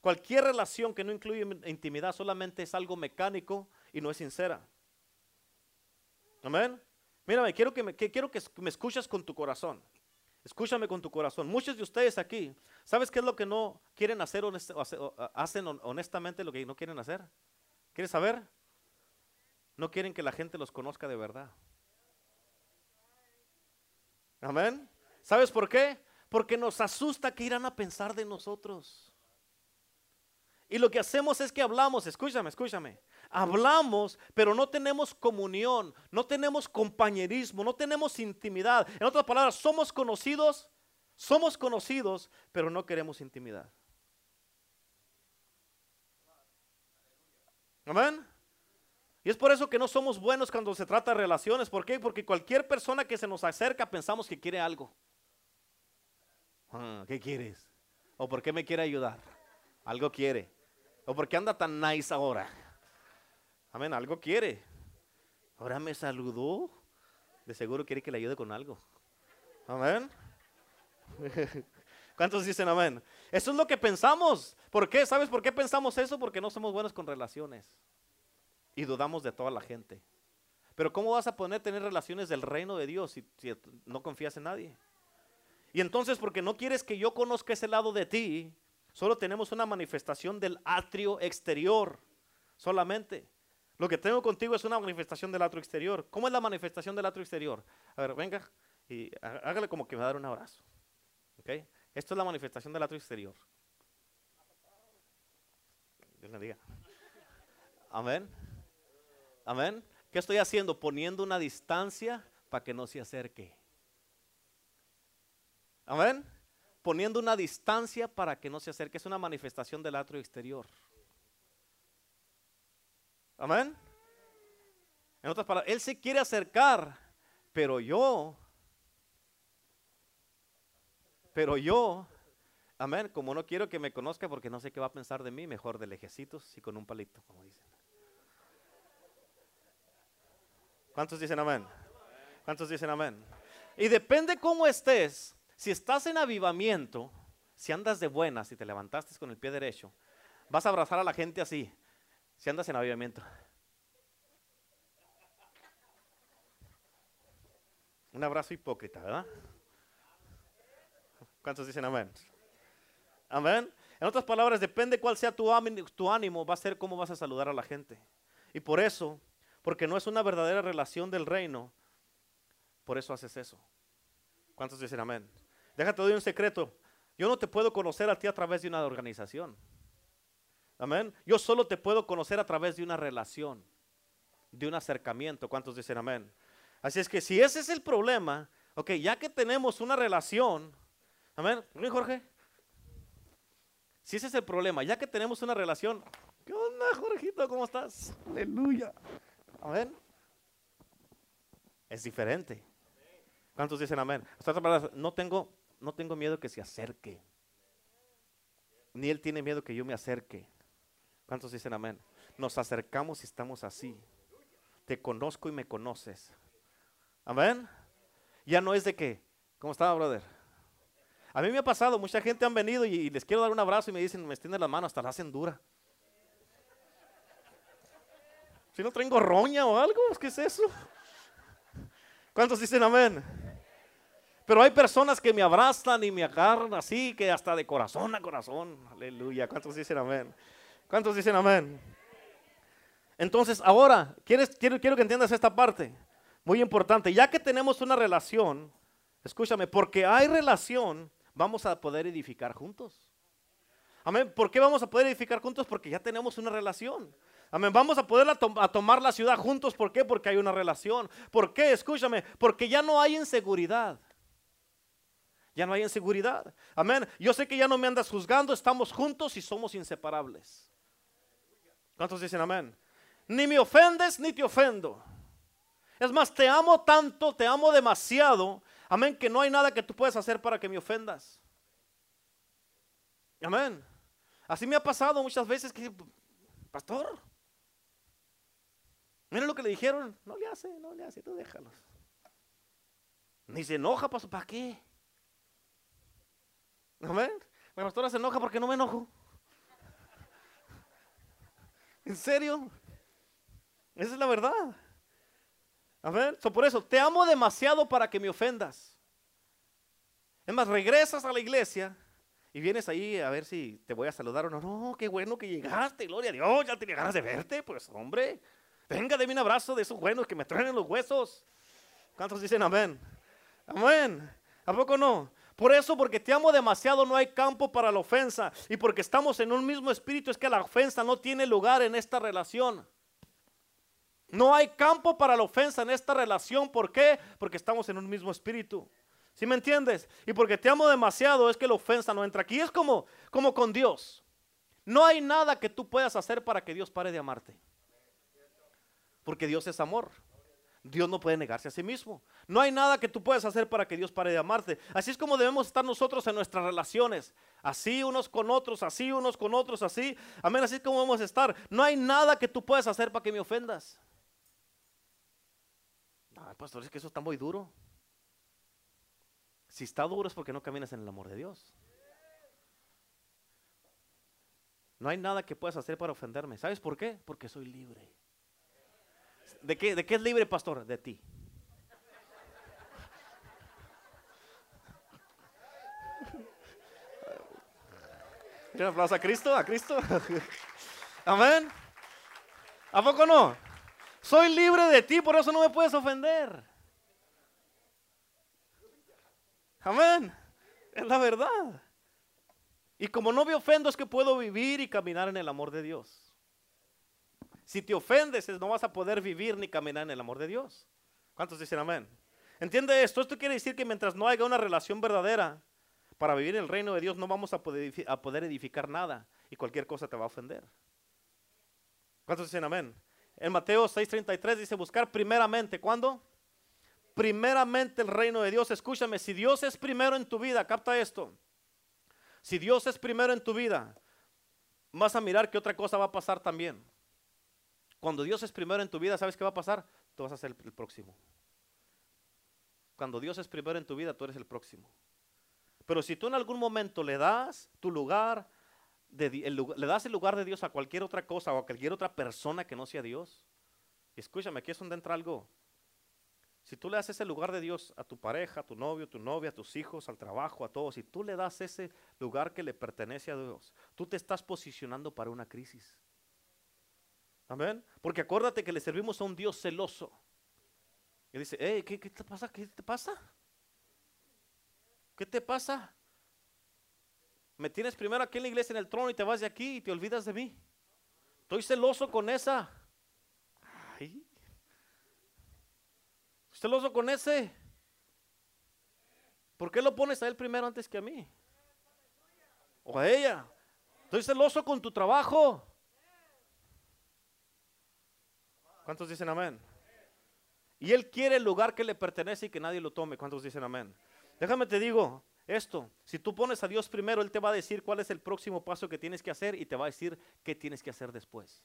cualquier relación que no incluye intimidad solamente es algo mecánico y no es sincera. Amén. Mírame, quiero que me, quiero que me escuches con tu corazón. Escúchame con tu corazón. Muchos de ustedes aquí, ¿sabes qué es lo que no quieren hacer, hacen honestamente lo que no quieren hacer? ¿Quieres saber? No quieren que la gente los conozca de verdad. Amén. ¿Sabes por qué? Porque nos asusta que irán a pensar de nosotros. Y lo que hacemos es que hablamos, escúchame, escúchame. Hablamos, pero no tenemos comunión, no tenemos compañerismo, no tenemos intimidad. En otras palabras, somos conocidos, somos conocidos, pero no queremos intimidad. Amén. Y es por eso que no somos buenos cuando se trata de relaciones. ¿Por qué? Porque cualquier persona que se nos acerca pensamos que quiere algo. Ah, ¿Qué quieres? ¿O por qué me quiere ayudar? Algo quiere. ¿O por qué anda tan nice ahora? Amén, algo quiere. Ahora me saludó. De seguro quiere que le ayude con algo. Amén. [LAUGHS] ¿Cuántos dicen amén? Eso es lo que pensamos. ¿Por qué? ¿Sabes por qué pensamos eso? Porque no somos buenos con relaciones y dudamos de toda la gente. Pero ¿cómo vas a poder tener relaciones del reino de Dios si, no confías en nadie? Y entonces, porque no quieres que yo conozca ese lado de ti, solo tenemos una manifestación del atrio exterior, solamente. Lo que tengo contigo es una manifestación del atrio exterior. ¿Cómo es la manifestación del atrio exterior? A ver, venga y hágale como que me va a dar un abrazo. ¿Okay? Esto es la manifestación del atrio exterior. Dios le diga. Amén. Amén. ¿Qué estoy haciendo? Poniendo una distancia para que no se acerque. Amén. Poniendo una distancia para que no se acerque. Es una manifestación del atrio exterior. Amén. En otras palabras, Él se quiere acercar, pero yo, pero yo, amén, como no quiero que me conozca porque no sé qué va a pensar de mí, mejor de lejecitos y con un palito, como dicen. ¿Cuántos dicen amén? ¿Cuántos dicen amén? Y depende cómo estés. Si estás en avivamiento, si andas de buenas, si te levantaste con el pie derecho, vas a abrazar a la gente así. Si andas en avivamiento. Un abrazo hipócrita, ¿verdad? ¿Cuántos dicen amén? Amén. En otras palabras, depende cuál sea tu tu ánimo, va a ser cómo vas a saludar a la gente. Y por eso porque no es una verdadera relación del reino. Por eso haces eso. ¿Cuántos dicen amén? Déjate doy un secreto. Yo no te puedo conocer a ti a través de una organización. Amén. Yo solo te puedo conocer a través de una relación, de un acercamiento. ¿Cuántos dicen amén? Así es que si ese es el problema, ok, ya que tenemos una relación, amén. Jorge? Si ese es el problema, ya que tenemos una relación, ¿qué onda, Jorgito? ¿Cómo estás? Aleluya. Amén. Es diferente. ¿Cuántos dicen amén? No tengo, no tengo miedo que se acerque. Ni él tiene miedo que yo me acerque. ¿Cuántos dicen amén? Nos acercamos y estamos así. Te conozco y me conoces. Amén. Ya no es de que, ¿cómo estaba, brother? A mí me ha pasado, mucha gente han venido y, les quiero dar un abrazo y me dicen, me extienden la mano, hasta la hacen dura. Si no tengo roña o algo, ¿qué es eso? ¿Cuántos dicen amén? Pero hay personas que me abrazan y me agarran así, que hasta de corazón a corazón. Aleluya. ¿Cuántos dicen amén? ¿Cuántos dicen amén? Entonces, ahora, quiero, quiero que entiendas esta parte. Muy importante. Ya que tenemos una relación, escúchame, porque hay relación, vamos a poder edificar juntos. Amén. ¿Por qué vamos a poder edificar juntos? Porque ya tenemos una relación. Amén. Vamos a poder a, tomar la ciudad juntos. ¿Por qué? Porque hay una relación. ¿Por qué? Escúchame. Porque ya no hay inseguridad. Ya no hay inseguridad. Amén. Yo sé que ya no me andas juzgando. Estamos juntos y somos inseparables. ¿Cuántos dicen amén? Ni me ofendes ni te ofendo. Es más, te amo tanto, te amo demasiado, amén, que no hay nada que tú puedas hacer para que me ofendas. Amén. Así me ha pasado muchas veces que, pastor, miren lo que le dijeron, no le hace, no le hace, tú déjalos. Ni se enoja, pastor, ¿para qué? Amén. Mi pastora se enoja porque no me enojo. ¿En serio? Esa es la verdad. Amén. So, por eso, te amo demasiado para que me ofendas. Es más, regresas a la iglesia y vienes ahí a ver si te voy a saludar o no. No, qué bueno que llegaste, gloria a Dios, ya tenía ganas de verte. Pues, hombre, venga, déme un abrazo de esos buenos que me traen los huesos. ¿Cuántos dicen amén? Amén. ¿A poco no? Por eso, porque te amo demasiado, no hay campo para la ofensa. Y porque estamos en un mismo espíritu, es que la ofensa no tiene lugar en esta relación. No hay campo para la ofensa en esta relación. ¿Por qué? Porque estamos en un mismo espíritu. ¿Sí me entiendes? Y porque te amo demasiado es que la ofensa no entra aquí. Es como, como con Dios. No hay nada que tú puedas hacer para que Dios pare de amarte. Porque Dios es amor. Dios no puede negarse a sí mismo. No hay nada que tú puedas hacer para que Dios pare de amarte. Así es como debemos estar nosotros en nuestras relaciones. Así unos con otros, así unos con otros, así. Amén, así es como debemos estar. No hay nada que tú puedas hacer para que me ofendas. No, pastor, es que eso está muy duro. Si está duro es porque no caminas en el amor de Dios. No hay nada que puedas hacer para ofenderme. ¿Sabes por qué? Porque soy libre. ¿De qué, ¿De qué es libre, pastor? De ti. [LAUGHS] Un aplauso a Cristo, a Cristo. [LAUGHS] Amén. ¿A poco no? Soy libre de ti, por eso no me puedes ofender. Amén. Es la verdad. Y como no me ofendo es que puedo vivir y caminar en el amor de Dios. Si te ofendes, no vas a poder vivir ni caminar en el amor de Dios. ¿Cuántos dicen amén? ¿Entiende esto? Esto quiere decir que mientras no haya una relación verdadera, para vivir en el reino de Dios no vamos a poder, edificar nada y cualquier cosa te va a ofender. ¿Cuántos dicen amén? En Mateo 6:33 dice buscar primeramente, ¿cuándo? Primeramente el reino de Dios. Escúchame, si Dios es primero en tu vida, capta esto. Si Dios es primero en tu vida, vas a mirar que otra cosa va a pasar también. Cuando Dios es primero en tu vida, ¿sabes qué va a pasar? Tú vas a ser el próximo. Cuando Dios es primero en tu vida, tú eres el próximo. Pero si tú en algún momento le das tu lugar, le das el lugar de Dios a cualquier otra cosa o a cualquier otra persona que no sea Dios, escúchame, aquí es donde entra algo. Si tú le das ese lugar de Dios a tu pareja, a tu novio, a tu novia, a tus hijos, al trabajo, a todos, si tú le das ese lugar que le pertenece a Dios, tú te estás posicionando para una crisis. Amén. Porque acuérdate que le servimos a un Dios celoso. Y dice, hey, ¿qué, te pasa? ¿Qué te pasa? ¿Qué te pasa? Me tienes primero aquí en la iglesia en el trono y te vas de aquí y te olvidas de mí. Estoy celoso con esa. Ay. Celoso con ese. ¿Por qué lo pones a él primero antes que a mí? O a ella. Estoy celoso con tu trabajo. ¿Cuántos dicen amén? Y Él quiere el lugar que le pertenece y que nadie lo tome. ¿Cuántos dicen amén? Déjame te digo esto. Si tú pones a Dios primero, Él te va a decir cuál es el próximo paso que tienes que hacer y te va a decir qué tienes que hacer después.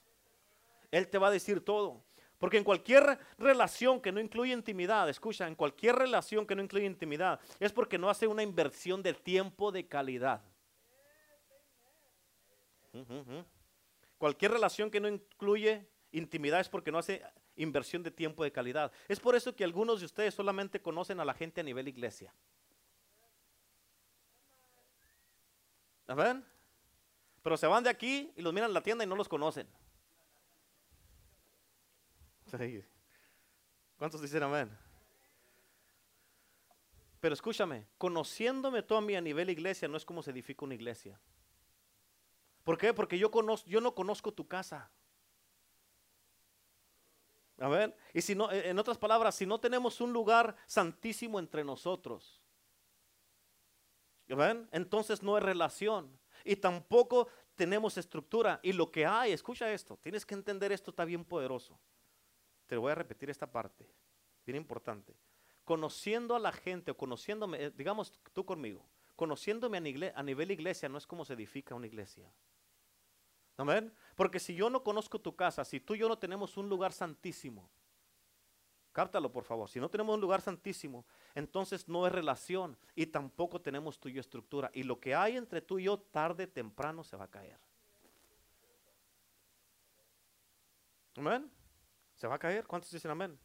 Él te va a decir todo. Porque en cualquier relación que no incluye intimidad, escucha, en cualquier relación que no incluye intimidad, es porque no hace una inversión de tiempo de calidad. Cualquier relación que no incluye intimidad es porque no hace inversión de tiempo de calidad. Es por eso que algunos de ustedes solamente conocen a la gente a nivel iglesia. ¿Ven? Pero se van de aquí y los miran en la tienda y no los conocen. [LAUGHS] ¿Cuántos dicen amén? Pero escúchame, conociéndome tú a mí a nivel iglesia no es como se edifica una iglesia. ¿Por qué? Porque yo, conozco, yo no conozco tu casa. Y si no, en otras palabras, si no tenemos un lugar santísimo entre nosotros. Entonces no es relación. Y tampoco tenemos estructura. Y lo que hay, escucha esto, tienes que entender esto, está bien poderoso. Te voy a repetir esta parte, bien importante. Conociendo a la gente o conociéndome, eh, digamos tú conmigo, conociéndome a nivel iglesia no es como se edifica una iglesia. Amén. Porque si yo no conozco tu casa, si tú y yo no tenemos un lugar santísimo, cáptalo por favor, si no tenemos un lugar santísimo, entonces no es relación y tampoco tenemos tu y yo estructura. Y lo que hay entre tú y yo tarde o temprano se va a caer. Amén. ¿Se va a caer? ¿Cuántos dicen amén?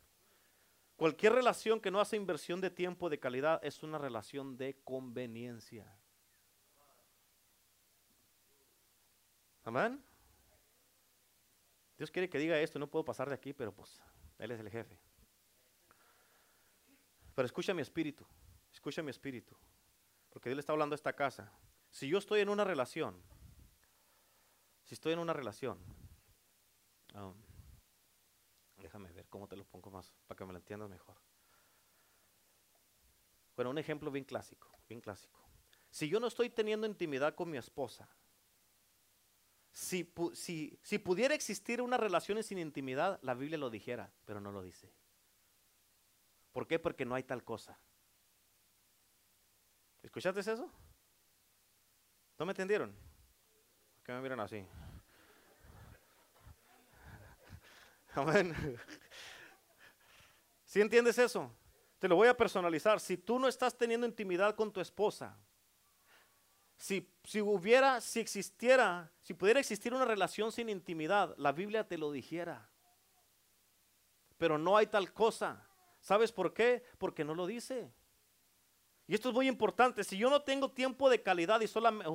Cualquier relación que no hace inversión de tiempo de calidad es una relación de conveniencia. Amén. Dios quiere que diga esto, no puedo pasar de aquí, pero pues Él es el jefe. Pero escucha mi espíritu, escucha mi espíritu, porque Dios le está hablando a esta casa. Si yo estoy en una relación, si estoy en una relación, um, déjame ver cómo te lo pongo más, para que me lo entiendas mejor. Bueno, un ejemplo bien clásico, bien clásico. Si yo no estoy teniendo intimidad con mi esposa, si, pudiera existir una relación sin intimidad, la Biblia lo dijera, pero no lo dice. ¿Por qué? Porque no hay tal cosa. ¿Escuchaste eso? ¿No me entendieron? ¿Por qué me miran así? [LAUGHS] Amén. ¿Sí entiendes eso? Te lo voy a personalizar. Si tú no estás teniendo intimidad con tu esposa, si, hubiera, si existiera, si pudiera existir una relación sin intimidad, la Biblia te lo dijera. Pero no hay tal cosa. ¿Sabes por qué? Porque no lo dice. Y esto es muy importante. Si yo no tengo tiempo de calidad y solamente...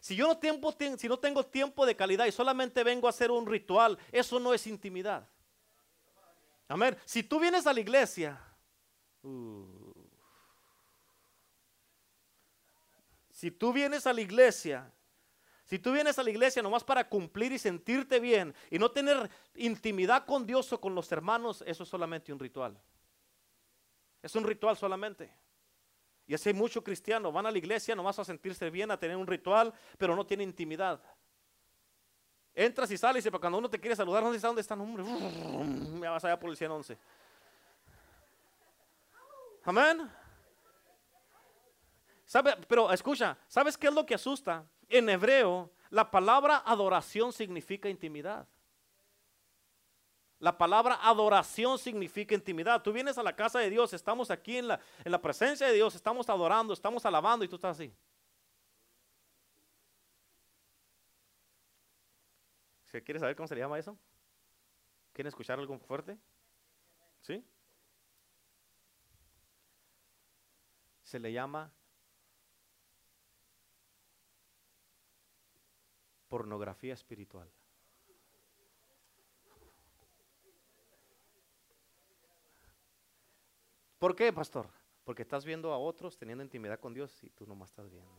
si yo no, tiempo, si no tengo tiempo de calidad y solamente vengo a hacer un ritual, eso no es intimidad. Amén. Si tú vienes a la iglesia, uh, Si tú vienes a la iglesia, si tú vienes a la iglesia nomás para cumplir y sentirte bien y no tener intimidad con Dios o con los hermanos, eso es solamente un ritual. Es un ritual solamente. Y así hay muchos cristianos, van a la iglesia nomás a sentirse bien, a tener un ritual, pero no tienen intimidad. Entras y sales y cuando uno te quiere saludar, no dice dónde está el hombre. [LAUGHS] Me vas allá por el 111. Amén. Pero escucha, ¿sabes qué es lo que asusta? En hebreo, la palabra adoración significa intimidad. La palabra adoración significa intimidad. Tú vienes a la casa de Dios, estamos aquí en la, en la presencia de Dios, estamos adorando, estamos alabando y tú estás así. ¿Quieres saber cómo se llama eso? ¿Quieren escuchar algo fuerte? ¿Sí? Se le llama pornografía espiritual. ¿Por qué, pastor? Porque estás viendo a otros teniendo intimidad con Dios y tú nomás estás viendo.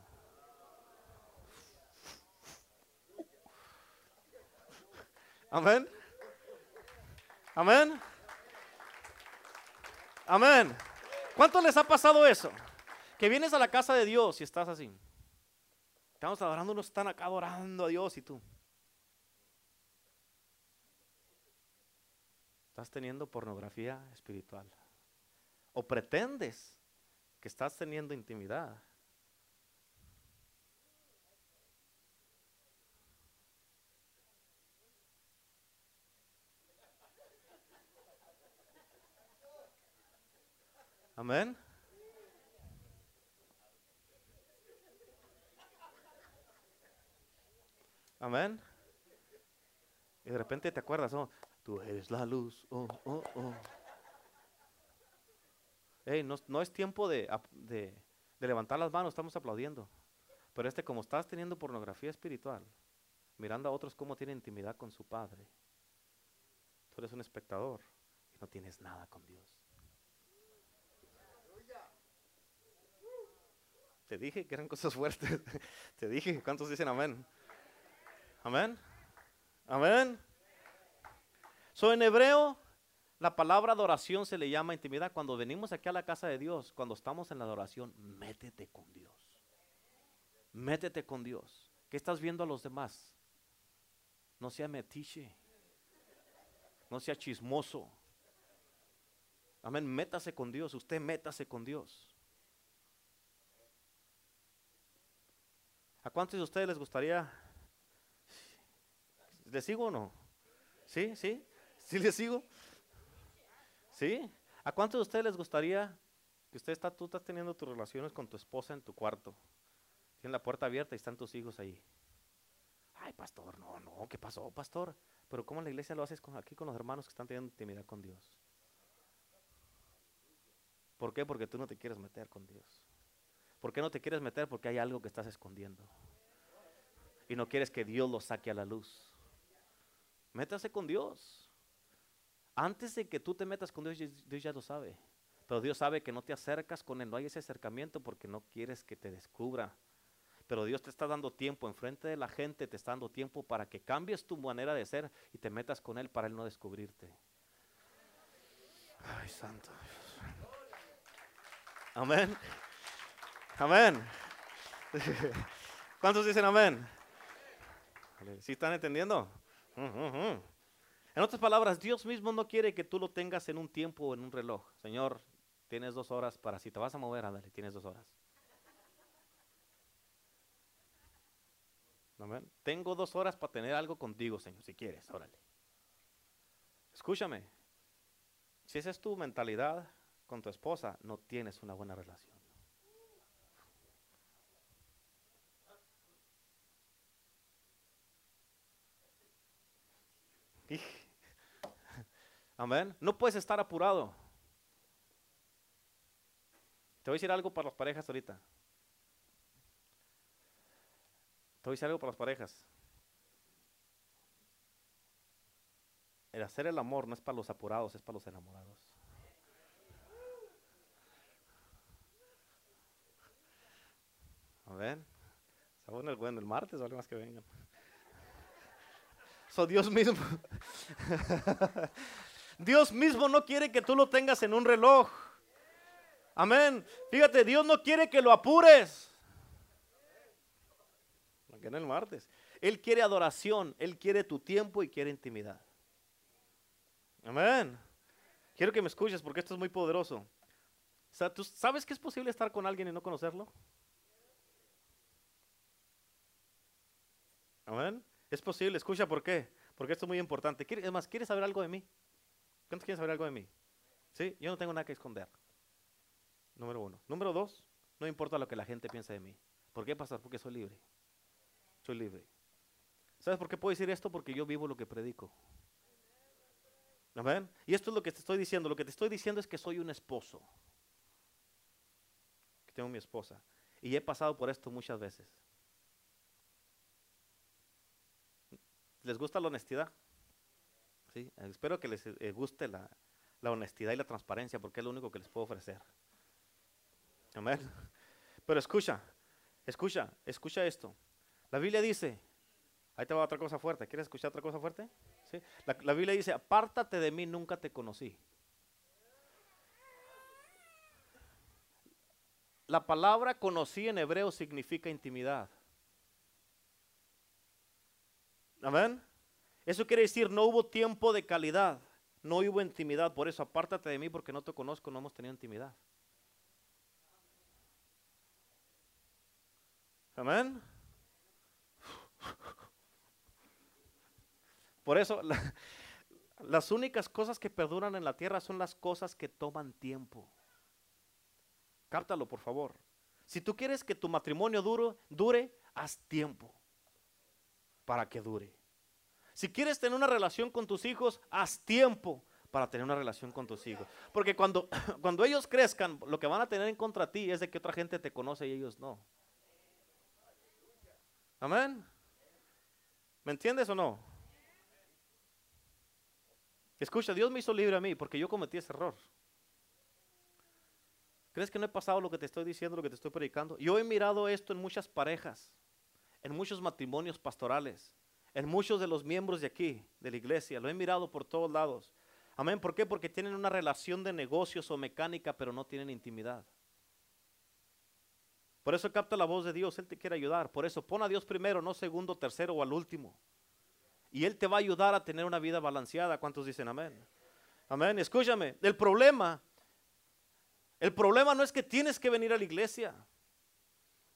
Amén. Amén. Amén. ¿Cuánto les ha pasado eso? Que vienes a la casa de Dios y estás así. Estamos adorando, unos están acá adorando a Dios y tú. Estás teniendo pornografía espiritual. O pretendes que estás teniendo intimidad. Amén. Amén. Y de repente te acuerdas, oh, tú eres la luz. Oh, oh, oh. no, es tiempo de, levantar las manos, estamos aplaudiendo. Pero este, como estás teniendo pornografía espiritual, mirando a otros cómo tienen intimidad con su padre, tú eres un espectador y no tienes nada con Dios. Te dije que eran cosas fuertes. [LAUGHS] Te dije, ¿cuántos dicen amén? Amén. Amén. So en hebreo, la palabra adoración se le llama intimidad. Cuando venimos aquí a la casa de Dios, cuando estamos en la adoración, métete con Dios. Métete con Dios. ¿Qué estás viendo a los demás? No sea metiche. No sea chismoso. Amén. Métase con Dios. Usted métase con Dios. ¿A cuántos de ustedes les gustaría? ¿Les sigo o no? ¿Sí? ¿Sí? ¿Sí les sigo? ¿Sí? ¿A cuántos de ustedes les gustaría que usted está, tú estás teniendo tus relaciones con tu esposa en tu cuarto? Tiene la puerta abierta y están tus hijos ahí. Ay, pastor, no, no, ¿qué pasó, pastor? Pero ¿cómo en la iglesia lo haces con, aquí con los hermanos que están teniendo intimidad con Dios? ¿Por qué? Porque tú no te quieres meter con Dios. ¿Por qué no te quieres meter? Porque hay algo que estás escondiendo. Y no quieres que Dios lo saque a la luz. Métase con Dios. Antes de que tú te metas con Dios, Dios ya lo sabe. Pero Dios sabe que no te acercas con Él, no hay ese acercamiento porque no quieres que te descubra. Pero Dios te está dando tiempo enfrente de la gente, te está dando tiempo para que cambies tu manera de ser y te metas con Él para Él no descubrirte. Ay, santo. Amén. Amén. [LAUGHS] ¿Cuántos dicen amén? ¿Sí están entendiendo? En otras palabras, Dios mismo no quiere que tú lo tengas en un tiempo o en un reloj. Señor, tienes dos horas para, si te vas a mover, ándale, tienes dos horas. Tengo dos horas para tener algo contigo, Señor, si quieres, órale. Escúchame, si esa es tu mentalidad con tu esposa, no tienes una buena relación. Amén. No puedes estar apurado. Te voy a decir algo para las parejas ahorita. Te voy a decir algo para las parejas. El hacer el amor no es para los apurados, es para los enamorados. Amén. Está el bueno el martes, vale más que vengan. So Dios mismo. [LAUGHS] Dios mismo no quiere que tú lo tengas en un reloj. Amén. Fíjate, Dios no quiere que lo apures. Que en el martes. Él quiere adoración, Él quiere tu tiempo y quiere intimidad. Amén. Quiero que me escuches porque esto es muy poderoso. ¿tú sabes que es posible estar con alguien y no conocerlo? Amén. Es posible, escucha por qué. Porque esto es muy importante. Es más, ¿quieres saber algo de mí? ¿Cuántos quieren saber algo de mí? ¿Sí? Yo no tengo nada que esconder. Número uno. Número dos, no importa lo que la gente piense de mí. ¿Por qué, pastor? Porque soy libre. Soy libre. ¿Sabes por qué puedo decir esto? Porque yo vivo lo que predico. ¿Amén? Y esto es lo que te estoy diciendo. Lo que te estoy diciendo es que soy un esposo. Que tengo mi esposa. Y he pasado por esto muchas veces. ¿Les gusta la honestidad? Espero que les eh, guste la, honestidad y la transparencia porque es lo único que les puedo ofrecer. Amén. Pero escucha, escucha, escucha esto. La Biblia dice, ahí te va otra cosa fuerte. ¿Quieres escuchar otra cosa fuerte? ¿Sí? La, la Biblia dice, apártate de mí, nunca te conocí. La palabra conocí en hebreo significa intimidad. Amén. Eso quiere decir, no hubo tiempo de calidad, no hubo intimidad. Por eso, apártate de mí porque no te conozco, no hemos tenido intimidad. Amén. Por eso, las únicas cosas que perduran en la tierra son las cosas que toman tiempo. Cáptalo, por favor. Si tú quieres que tu matrimonio dure, dure, haz tiempo para que dure. Si quieres tener una relación con tus hijos, haz tiempo para tener una relación con tus hijos. Porque cuando, [CLEARS THROAT] cuando ellos crezcan, lo que van a tener en contra de ti es de que otra gente te conoce y ellos no. Amén. ¿Me entiendes o no? Escucha, Dios me hizo libre a mí porque yo cometí ese error. ¿Crees que no he pasado lo que te estoy diciendo, lo que te estoy predicando? Yo he mirado esto en muchas parejas, en muchos matrimonios pastorales en muchos de los miembros de aquí, de la iglesia. Lo he mirado por todos lados. Amén. ¿Por qué? Porque tienen una relación de negocios o mecánica, pero no tienen intimidad. Por eso capta la voz de Dios, Él te quiere ayudar. Por eso pon a Dios primero, no segundo, tercero o al último. Y Él te va a ayudar a tener una vida balanceada. ¿Cuántos dicen amén? Amén. Escúchame, el problema, el problema no es que tienes que venir a la iglesia.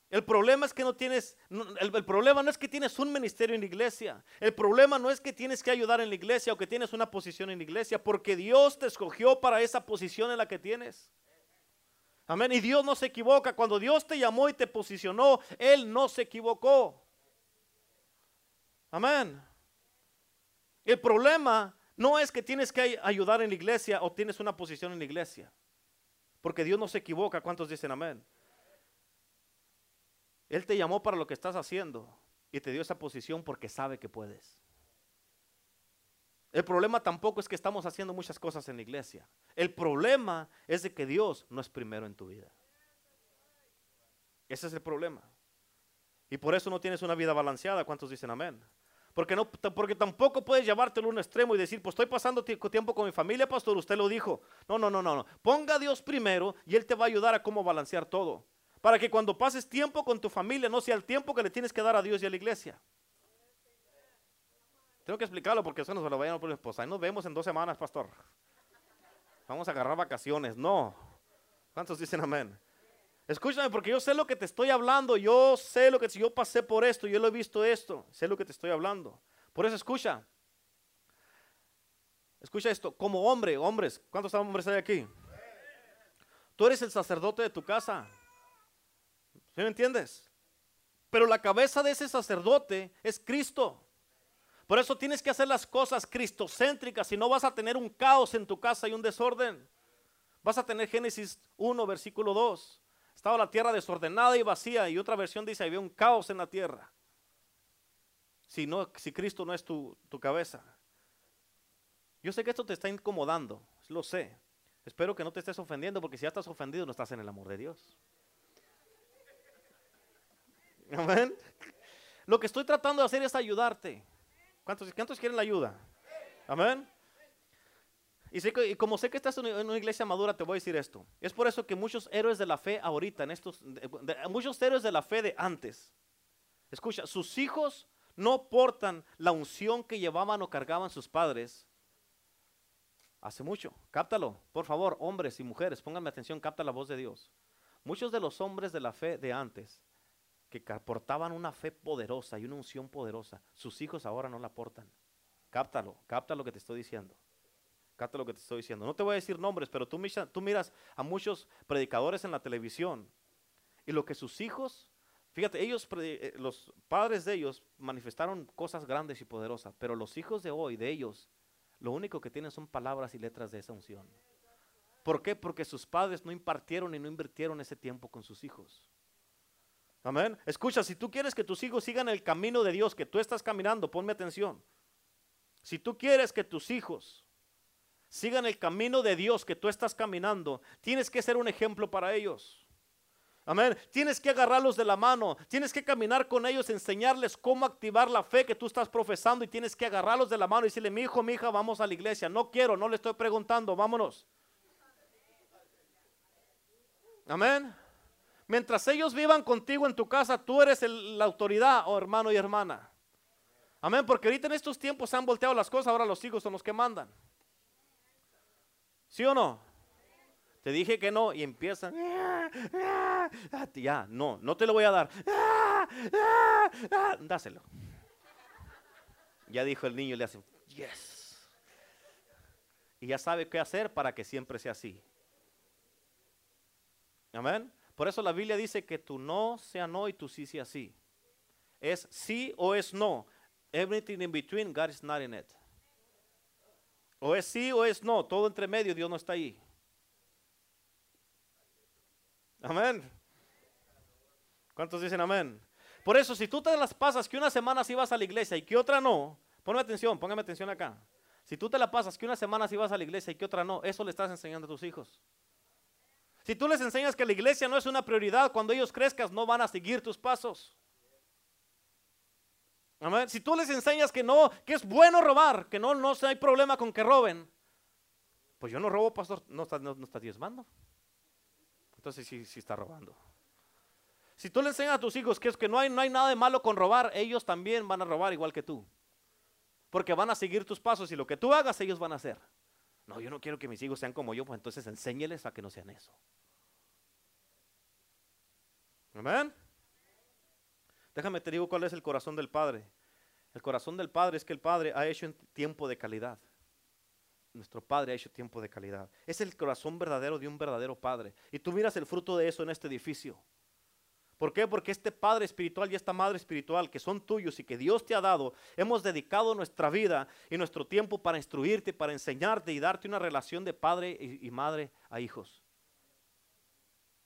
El problema es que no tienes, el, problema no es que tienes un ministerio en la iglesia. El problema no es que tienes que ayudar en la iglesia o que tienes una posición en la iglesia, porque Dios te escogió para esa posición en la que tienes. Amén. Y Dios no se equivoca. Cuando Dios te llamó y te posicionó, Él no se equivocó. Amén. El problema no es que tienes que ayudar en la iglesia o tienes una posición en la iglesia. Porque Dios no se equivoca. ¿Cuántos dicen amén? Él te llamó para lo que estás haciendo y te dio esa posición porque sabe que puedes. El problema tampoco es que estamos haciendo muchas cosas en la iglesia. El problema es de que Dios no es primero en tu vida. Ese es el problema. Y por eso no tienes una vida balanceada. ¿Cuántos dicen amén? Porque, no, porque tampoco puedes llevártelo a un extremo y decir, pues estoy pasando tiempo con mi familia, pastor, usted lo dijo. No, no, no, no, no. Ponga a Dios primero y Él te va a ayudar a cómo balancear todo. Para que cuando pases tiempo con tu familia no sea el tiempo que le tienes que dar a Dios y a la iglesia. Tengo que explicarlo porque eso no se lo vayan a poner esposa. Ahí nos vemos en dos semanas, pastor. Vamos a agarrar vacaciones. No. ¿Cuántos dicen amén? Escúchame, porque yo sé lo que te estoy hablando. Yo sé lo que si yo pasé por esto, yo lo he visto esto. Sé lo que te estoy hablando. Por eso escucha. Escucha esto. Como hombre, hombres, ¿cuántos hombres hay aquí? Tú eres el sacerdote de tu casa. ¿Sí me entiendes? Pero la cabeza de ese sacerdote es Cristo. Por eso tienes que hacer las cosas cristocéntricas, si no vas a tener un caos en tu casa y un desorden. Vas a tener Génesis 1, versículo 2. Estaba la tierra desordenada y vacía y otra versión dice, había un caos en la tierra. Si, no, si Cristo no es tu, tu cabeza. Yo sé que esto te está incomodando, lo sé. Espero que no te estés ofendiendo porque si ya estás ofendido no estás en el amor de Dios. Amén. Lo que estoy tratando de hacer es ayudarte. ¿Cuántos, quieren la ayuda? Amén. Y, como sé que estás en una iglesia madura, te voy a decir esto. Es por eso que muchos héroes de la fe ahorita, en estos, muchos héroes de la fe de antes, escucha, sus hijos no portan la unción que llevaban o cargaban sus padres hace mucho. Cáptalo, por favor, hombres y mujeres, pónganme atención, capta la voz de Dios. Muchos de los hombres de la fe de antes que portaban una fe poderosa y una unción poderosa, sus hijos ahora no la portan. Cáptalo, capta lo que te estoy diciendo. Capta lo que te estoy diciendo. No te voy a decir nombres, pero tú, tú miras a muchos predicadores en la televisión y lo que sus hijos, fíjate, ellos, eh, los padres de ellos manifestaron cosas grandes y poderosas, pero los hijos de hoy, de ellos, lo único que tienen son palabras y letras de esa unción. ¿Por qué? Porque sus padres no impartieron y no invirtieron ese tiempo con sus hijos. Amén. Escucha, si tú quieres que tus hijos sigan el camino de Dios que tú estás caminando, ponme atención. Si tú quieres que tus hijos sigan el camino de Dios que tú estás caminando, tienes que ser un ejemplo para ellos. Amén. Tienes que agarrarlos de la mano, tienes que caminar con ellos, enseñarles cómo activar la fe que tú estás profesando y tienes que agarrarlos de la mano y decirle, mi hijo, mi hija, vamos a la iglesia. No quiero, no le estoy preguntando, vámonos. Amén. Mientras ellos vivan contigo en tu casa, tú eres la autoridad, oh hermano y hermana. Amén, porque ahorita en estos tiempos se han volteado las cosas, ahora los hijos son los que mandan. ¿Sí o no? Te dije que no y empiezan. Ya, no, no te lo voy a dar. Dáselo. Ya dijo el niño le hace, yes. Y ya sabe qué hacer para que siempre sea así. Amén. Por eso la Biblia dice que tu no sea no y tu sí sea sí. Es sí o es no. Everything in between, God is not in it. O es sí o es no. Todo entre medio, Dios no está ahí. Amén. ¿Cuántos dicen amén? Por eso, si tú te las pasas que una semana sí vas a la iglesia y que otra no, ponme atención, póngame atención acá. Si tú te la pasas que una semana sí vas a la iglesia y que otra no, eso le estás enseñando a tus hijos. Si tú les enseñas que la iglesia no es una prioridad, cuando ellos crezcan no van a seguir tus pasos. Si tú les enseñas que no, que es bueno robar, que no, no hay problema con que roben, pues yo no robo, pastor, no estás no, diezmando. Entonces sí, sí está robando. Si tú le enseñas a tus hijos que es que no hay, no hay nada de malo con robar, ellos también van a robar igual que tú. Porque van a seguir tus pasos y lo que tú hagas, ellos van a hacer. No, yo no quiero que mis hijos sean como yo, pues entonces enséñeles a que no sean eso. Amén. Déjame te digo cuál es el corazón del Padre. El corazón del Padre es que el Padre ha hecho tiempo de calidad. Nuestro Padre ha hecho tiempo de calidad. Es el corazón verdadero de un verdadero Padre. Y tú miras el fruto de eso en este edificio. ¿Por qué? Porque este Padre espiritual y esta Madre espiritual que son tuyos y que Dios te ha dado, hemos dedicado nuestra vida y nuestro tiempo para instruirte, para enseñarte y darte una relación de padre y, madre a hijos.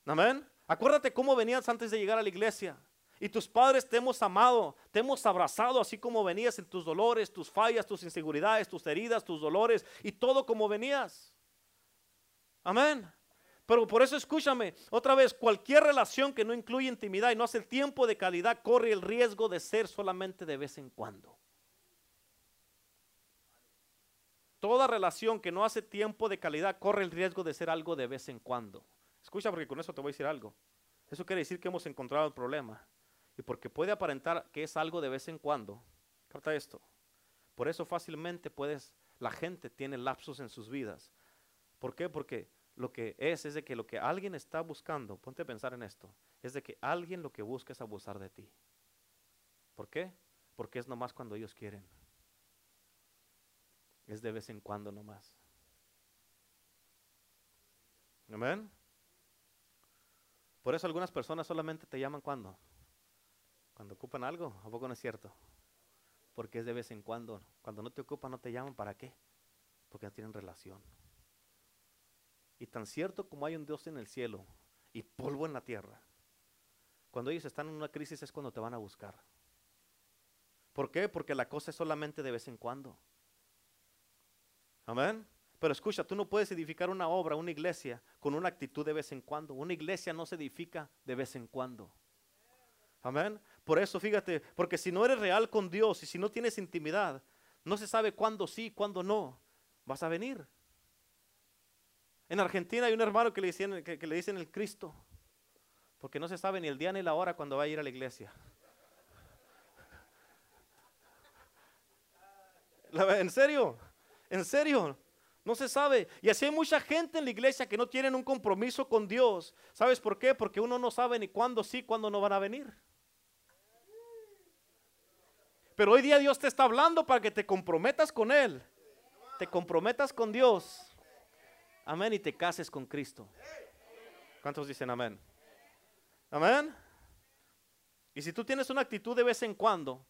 Amén. Acuérdate cómo venías antes de llegar a la iglesia. Y tus padres te hemos amado, te hemos abrazado así como venías en tus dolores, tus fallas, tus inseguridades, tus heridas, tus dolores y todo como venías. Amén. Pero por eso escúchame, otra vez, cualquier relación que no incluye intimidad y no hace tiempo de calidad corre el riesgo de ser solamente de vez en cuando. Toda relación que no hace tiempo de calidad corre el riesgo de ser algo de vez en cuando. Escucha porque con eso te voy a decir algo. Eso quiere decir que hemos encontrado el problema. Y porque puede aparentar que es algo de vez en cuando. Capta esto. Por eso fácilmente puedes, la gente tiene lapsos en sus vidas. ¿Por qué? Porque lo que es es de que lo que alguien está buscando, ponte a pensar en esto, es de que alguien lo que busca es abusar de ti. ¿Por qué? Porque es nomás cuando ellos quieren. Es de vez en cuando nomás. Amén. Por eso algunas personas solamente te llaman cuando cuando ocupan algo, ¿a poco no es cierto? Porque es de vez en cuando. Cuando no te ocupan, no te llaman. ¿Para qué? Porque no tienen relación. Y tan cierto como hay un Dios en el cielo y polvo en la tierra, cuando ellos están en una crisis es cuando te van a buscar. ¿Por qué? Porque la cosa es solamente de vez en cuando. Amén. Pero escucha, tú no puedes edificar una obra, una iglesia, con una actitud de vez en cuando. Una iglesia no se edifica de vez en cuando. Amén. Por eso, fíjate, porque si no eres real con Dios y si no tienes intimidad, no se sabe cuándo sí, cuándo no, vas a venir. En Argentina hay un hermano que le dicen, que, le dicen el Cristo, porque no se sabe ni el día ni la hora cuando va a ir a la iglesia. En serio, en serio, no se sabe. Y así hay mucha gente en la iglesia que no tienen un compromiso con Dios. ¿Sabes por qué? Porque uno no sabe ni cuándo sí, cuándo no van a venir. Pero hoy día Dios te está hablando para que te comprometas con Él. Te comprometas con Dios. Amén. Y te cases con Cristo. ¿Cuántos dicen amén? Amén. Y si tú tienes una actitud de vez en cuando,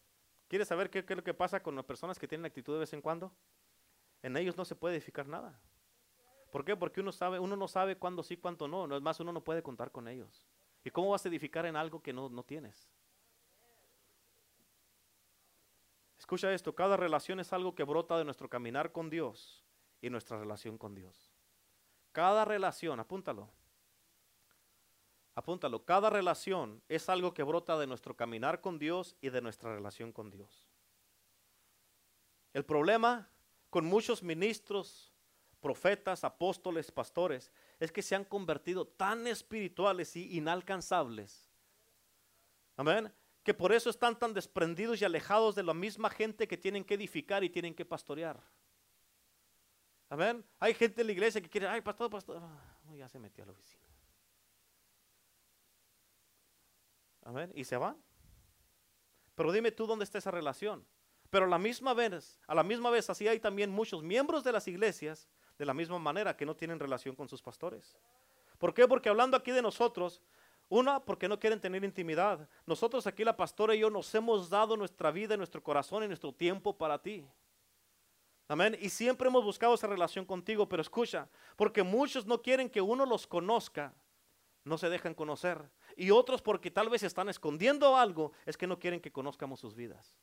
¿quieres saber qué, es lo que pasa con las personas que tienen actitud de vez en cuando? En ellos no se puede edificar nada. ¿Por qué? Porque uno, sabe, uno no sabe cuándo sí, cuándo no. No es más, uno no puede contar con ellos. ¿Y cómo vas a edificar en algo que no, no tienes? Escucha esto, cada relación es algo que brota de nuestro caminar con Dios y nuestra relación con Dios. Cada relación, apúntalo. Apúntalo, cada relación es algo que brota de nuestro caminar con Dios y de nuestra relación con Dios. El problema con muchos ministros, profetas, apóstoles, pastores, es que se han convertido tan espirituales y inalcanzables. Amén que por eso están tan desprendidos y alejados de la misma gente que tienen que edificar y tienen que pastorear. Amén. Hay gente en la iglesia que quiere, ay, pastor, pastor, ah, ya se metió a la oficina. Amén. Y se van. Pero dime tú dónde está esa relación. Pero a la misma vez, a la misma vez, así hay también muchos miembros de las iglesias de la misma manera que no tienen relación con sus pastores. ¿Por qué? Porque hablando aquí de nosotros, una, porque no quieren tener intimidad. Nosotros aquí, la pastora y yo, nos hemos dado nuestra vida, nuestro corazón y nuestro tiempo para ti. Amén. Y siempre hemos buscado esa relación contigo, pero escucha, porque muchos no quieren que uno los conozca, no se dejan conocer. Y otros porque tal vez están escondiendo algo, es que no quieren que conozcamos sus vidas.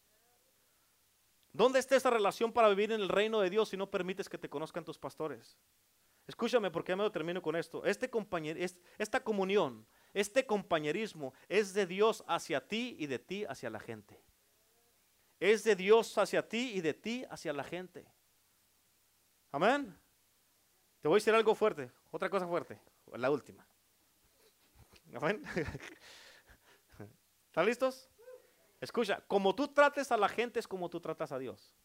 ¿Dónde está esa relación para vivir en el reino de Dios si no permites que te conozcan tus pastores? Escúchame porque ya me termino con esto. Este compañero, esta comunión este compañerismo es de Dios hacia ti y de ti hacia la gente. Es de Dios hacia ti y de ti hacia la gente. Amén. Te voy a decir algo fuerte, otra cosa fuerte, la última. Amén. [LAUGHS] ¿Están listos? Escucha, como tú trates a la gente es como tú tratas a Dios.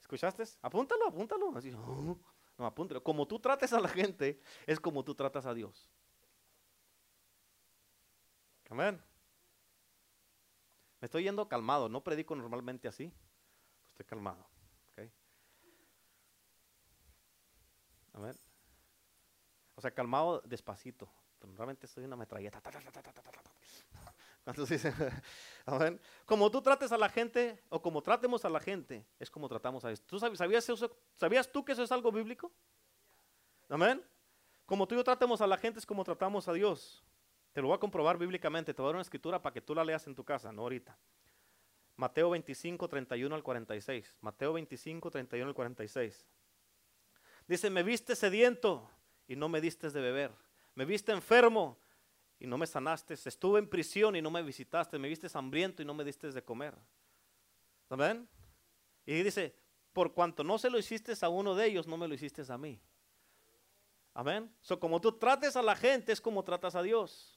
¿Escuchaste? Apúntalo, apúntalo. Así, oh, [LAUGHS] no, apúntalo. Como tú trates a la gente es como tú tratas a Dios. Amén. Estoy yendo calmado, no predico normalmente así. Estoy calmado. Amén. O sea, calmado despacito. Normalmente soy una metralleta. Como tú trates a la gente o como tratemos a la gente, es como tratamos a. ¿Tú sabías, sabías tú que eso es algo bíblico? Amén. Como tú y yo tratemos a la gente es como tratamos a Dios. Te lo voy a comprobar bíblicamente. Te voy a dar una escritura para que tú la leas en tu casa, no ahorita. Mateo 25, 31 al 46. Mateo 25, 31 al 46. Dice, me viste sediento y no me diste de beber. Me viste enfermo y no me sanaste. Estuve en prisión y no me visitaste. Me viste hambriento y no me diste de comer. ¿Amén? Y dice, por cuanto no se lo hiciste a uno de ellos, no me lo hiciste a mí. Amén. So, como tú trates a la gente, es como tratas a Dios.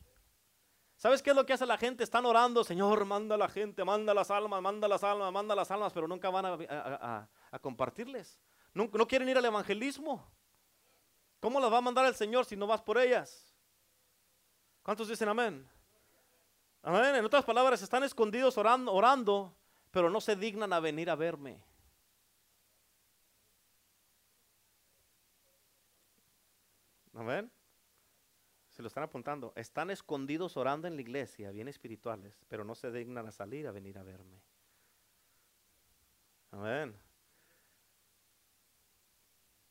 ¿Sabes qué es lo que hace la gente? Están orando, Señor, manda a la gente, manda las almas, manda las almas, manda las almas, pero nunca van a, compartirles. No, no quieren ir al evangelismo. ¿Cómo las va a mandar el Señor si no vas por ellas? ¿Cuántos dicen amén? Amén. En otras palabras, están escondidos orando, orando, pero no se dignan a venir a verme. Amén. Se lo están apuntando. Están escondidos orando en la iglesia, bien espirituales, pero no se dignan a salir a venir a verme. Amén.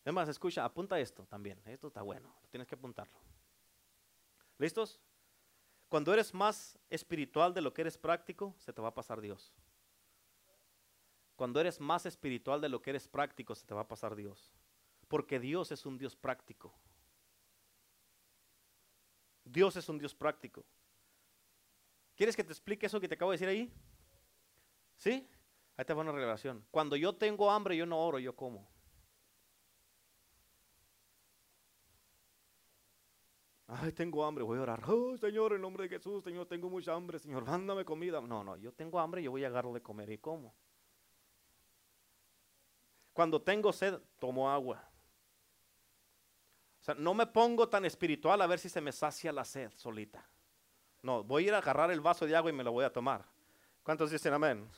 Es más, escucha, apunta esto también. Esto está bueno, tienes que apuntarlo. ¿Listos? Cuando eres más espiritual de lo que eres práctico, se te va a pasar Dios. Cuando eres más espiritual de lo que eres práctico, se te va a pasar Dios. Porque Dios es un Dios práctico. Dios es un Dios práctico. ¿Quieres que te explique eso que te acabo de decir ahí? ¿Sí? Ahí te va una revelación. Cuando yo tengo hambre, yo no oro, yo como. Ay, tengo hambre, voy a orar. Oh, Señor, en nombre de Jesús, Señor, tengo mucha hambre, Señor, mándame comida. No, no, yo tengo hambre, yo voy a agarrar de comer y como. Cuando tengo sed, tomo agua. Sea, no me pongo tan espiritual a ver si se me sacia la sed solita. No, voy a ir a agarrar el vaso de agua y me lo voy a tomar. ¿Cuántos dicen amén?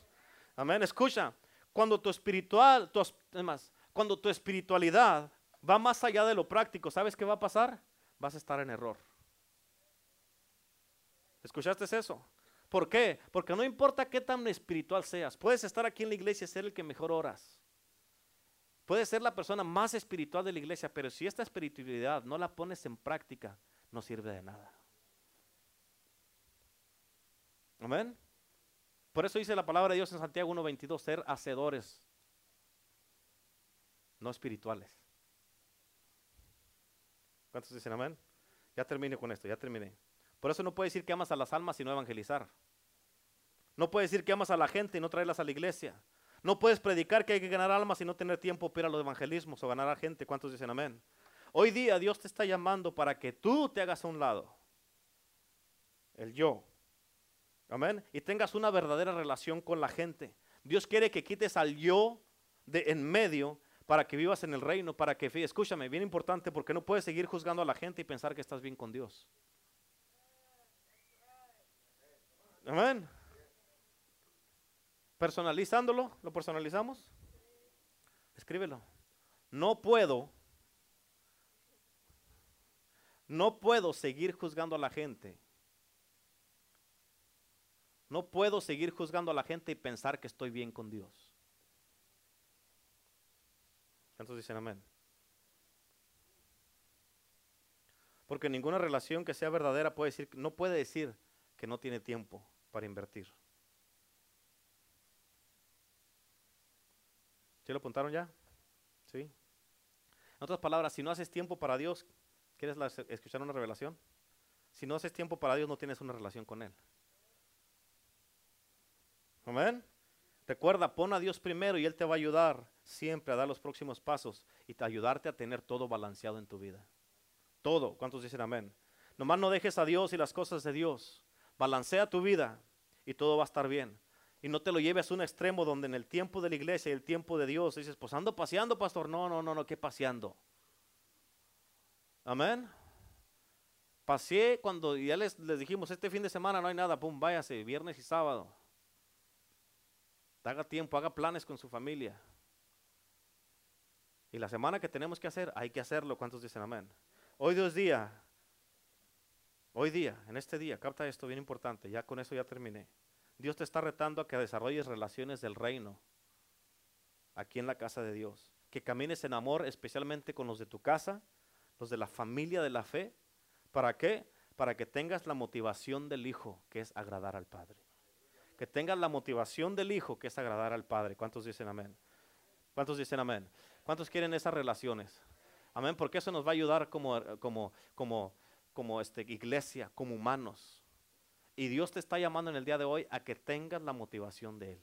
Amén. Escucha, cuando tu espiritual, tu, más, cuando tu espiritualidad va más allá de lo práctico, ¿sabes qué va a pasar? vas a estar en error. ¿Escuchaste eso? ¿Por qué? Porque no importa qué tan espiritual seas, puedes estar aquí en la iglesia y ser el que mejor oras. Puedes ser la persona más espiritual de la iglesia, pero si esta espiritualidad no la pones en práctica, no sirve de nada. Amén. Por eso dice la palabra de Dios en Santiago 1.22, ser hacedores, no espirituales. ¿Cuántos dicen amén? Ya terminé con esto, ya terminé. Por eso no puedes decir que amas a las almas y no evangelizar. No puedes decir que amas a la gente y no traerlas a la iglesia. No puedes predicar que hay que ganar almas y no tener tiempo para los evangelismos o ganar a gente. ¿Cuántos dicen amén? Hoy día Dios te está llamando para que tú te hagas a un lado. El yo. Amén. Y tengas una verdadera relación con la gente. Dios quiere que quites al yo de en medio para que vivas en el reino, para que, escúchame, bien importante, porque no puedes seguir juzgando a la gente y pensar que estás bien con Dios. Amén. Personalizándolo, ¿lo personalizamos? Escríbelo. No puedo, no puedo seguir juzgando a la gente. No puedo seguir juzgando a la gente y pensar que estoy bien con Dios. ¿Cuántos dicen amén? Porque ninguna relación que sea verdadera puede decir, no puede decir que no tiene tiempo para invertir. ¿Sí lo apuntaron ya? ¿Sí? En otras palabras, si no haces tiempo para Dios, ¿quieres escuchar una revelación? Si no haces tiempo para Dios, no tienes una relación con Él. Amén. Recuerda, pon a Dios primero y Él te va a ayudar siempre a dar los próximos pasos y te ayudarte a tener todo balanceado en tu vida. Todo. ¿Cuántos dicen amén? Nomás no dejes a Dios y las cosas de Dios. Balancea tu vida y todo va a estar bien. Y no te lo lleves a un extremo donde en el tiempo de la iglesia y el tiempo de Dios dices, pues ando paseando, pastor. No, no, no, no, ¿qué paseando? Amén. Paseé cuando ya les, les dijimos, este fin de semana no hay nada, pum, váyase, viernes y sábado. Haga tiempo, haga planes con su familia. Y la semana que tenemos que hacer, hay que hacerlo. ¿Cuántos dicen amén? Hoy Dios día, hoy día, en este día, capta esto bien importante, ya con eso ya terminé. Dios te está retando a que desarrolles relaciones del reino aquí en la casa de Dios. Que camines en amor especialmente con los de tu casa, los de la familia de la fe. ¿Para qué? Para que tengas la motivación del Hijo, que es agradar al Padre. Que tengas la motivación del Hijo, que es agradar al Padre. ¿Cuántos dicen amén? ¿Cuántos dicen amén? ¿Cuántos quieren esas relaciones? Amén, porque eso nos va a ayudar como, como, como, como este, iglesia, como humanos. Y Dios te está llamando en el día de hoy a que tengas la motivación de Él,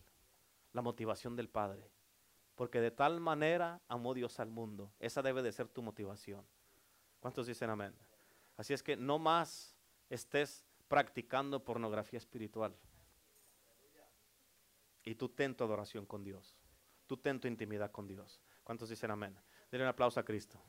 la motivación del Padre. Porque de tal manera amó Dios al mundo. Esa debe de ser tu motivación. ¿Cuántos dicen amén? Así es que no más estés practicando pornografía espiritual. Y tú ten tu adoración con Dios. Tú ten tu intimidad con Dios. ¿Cuántos dicen amén? Denle un aplauso a Cristo.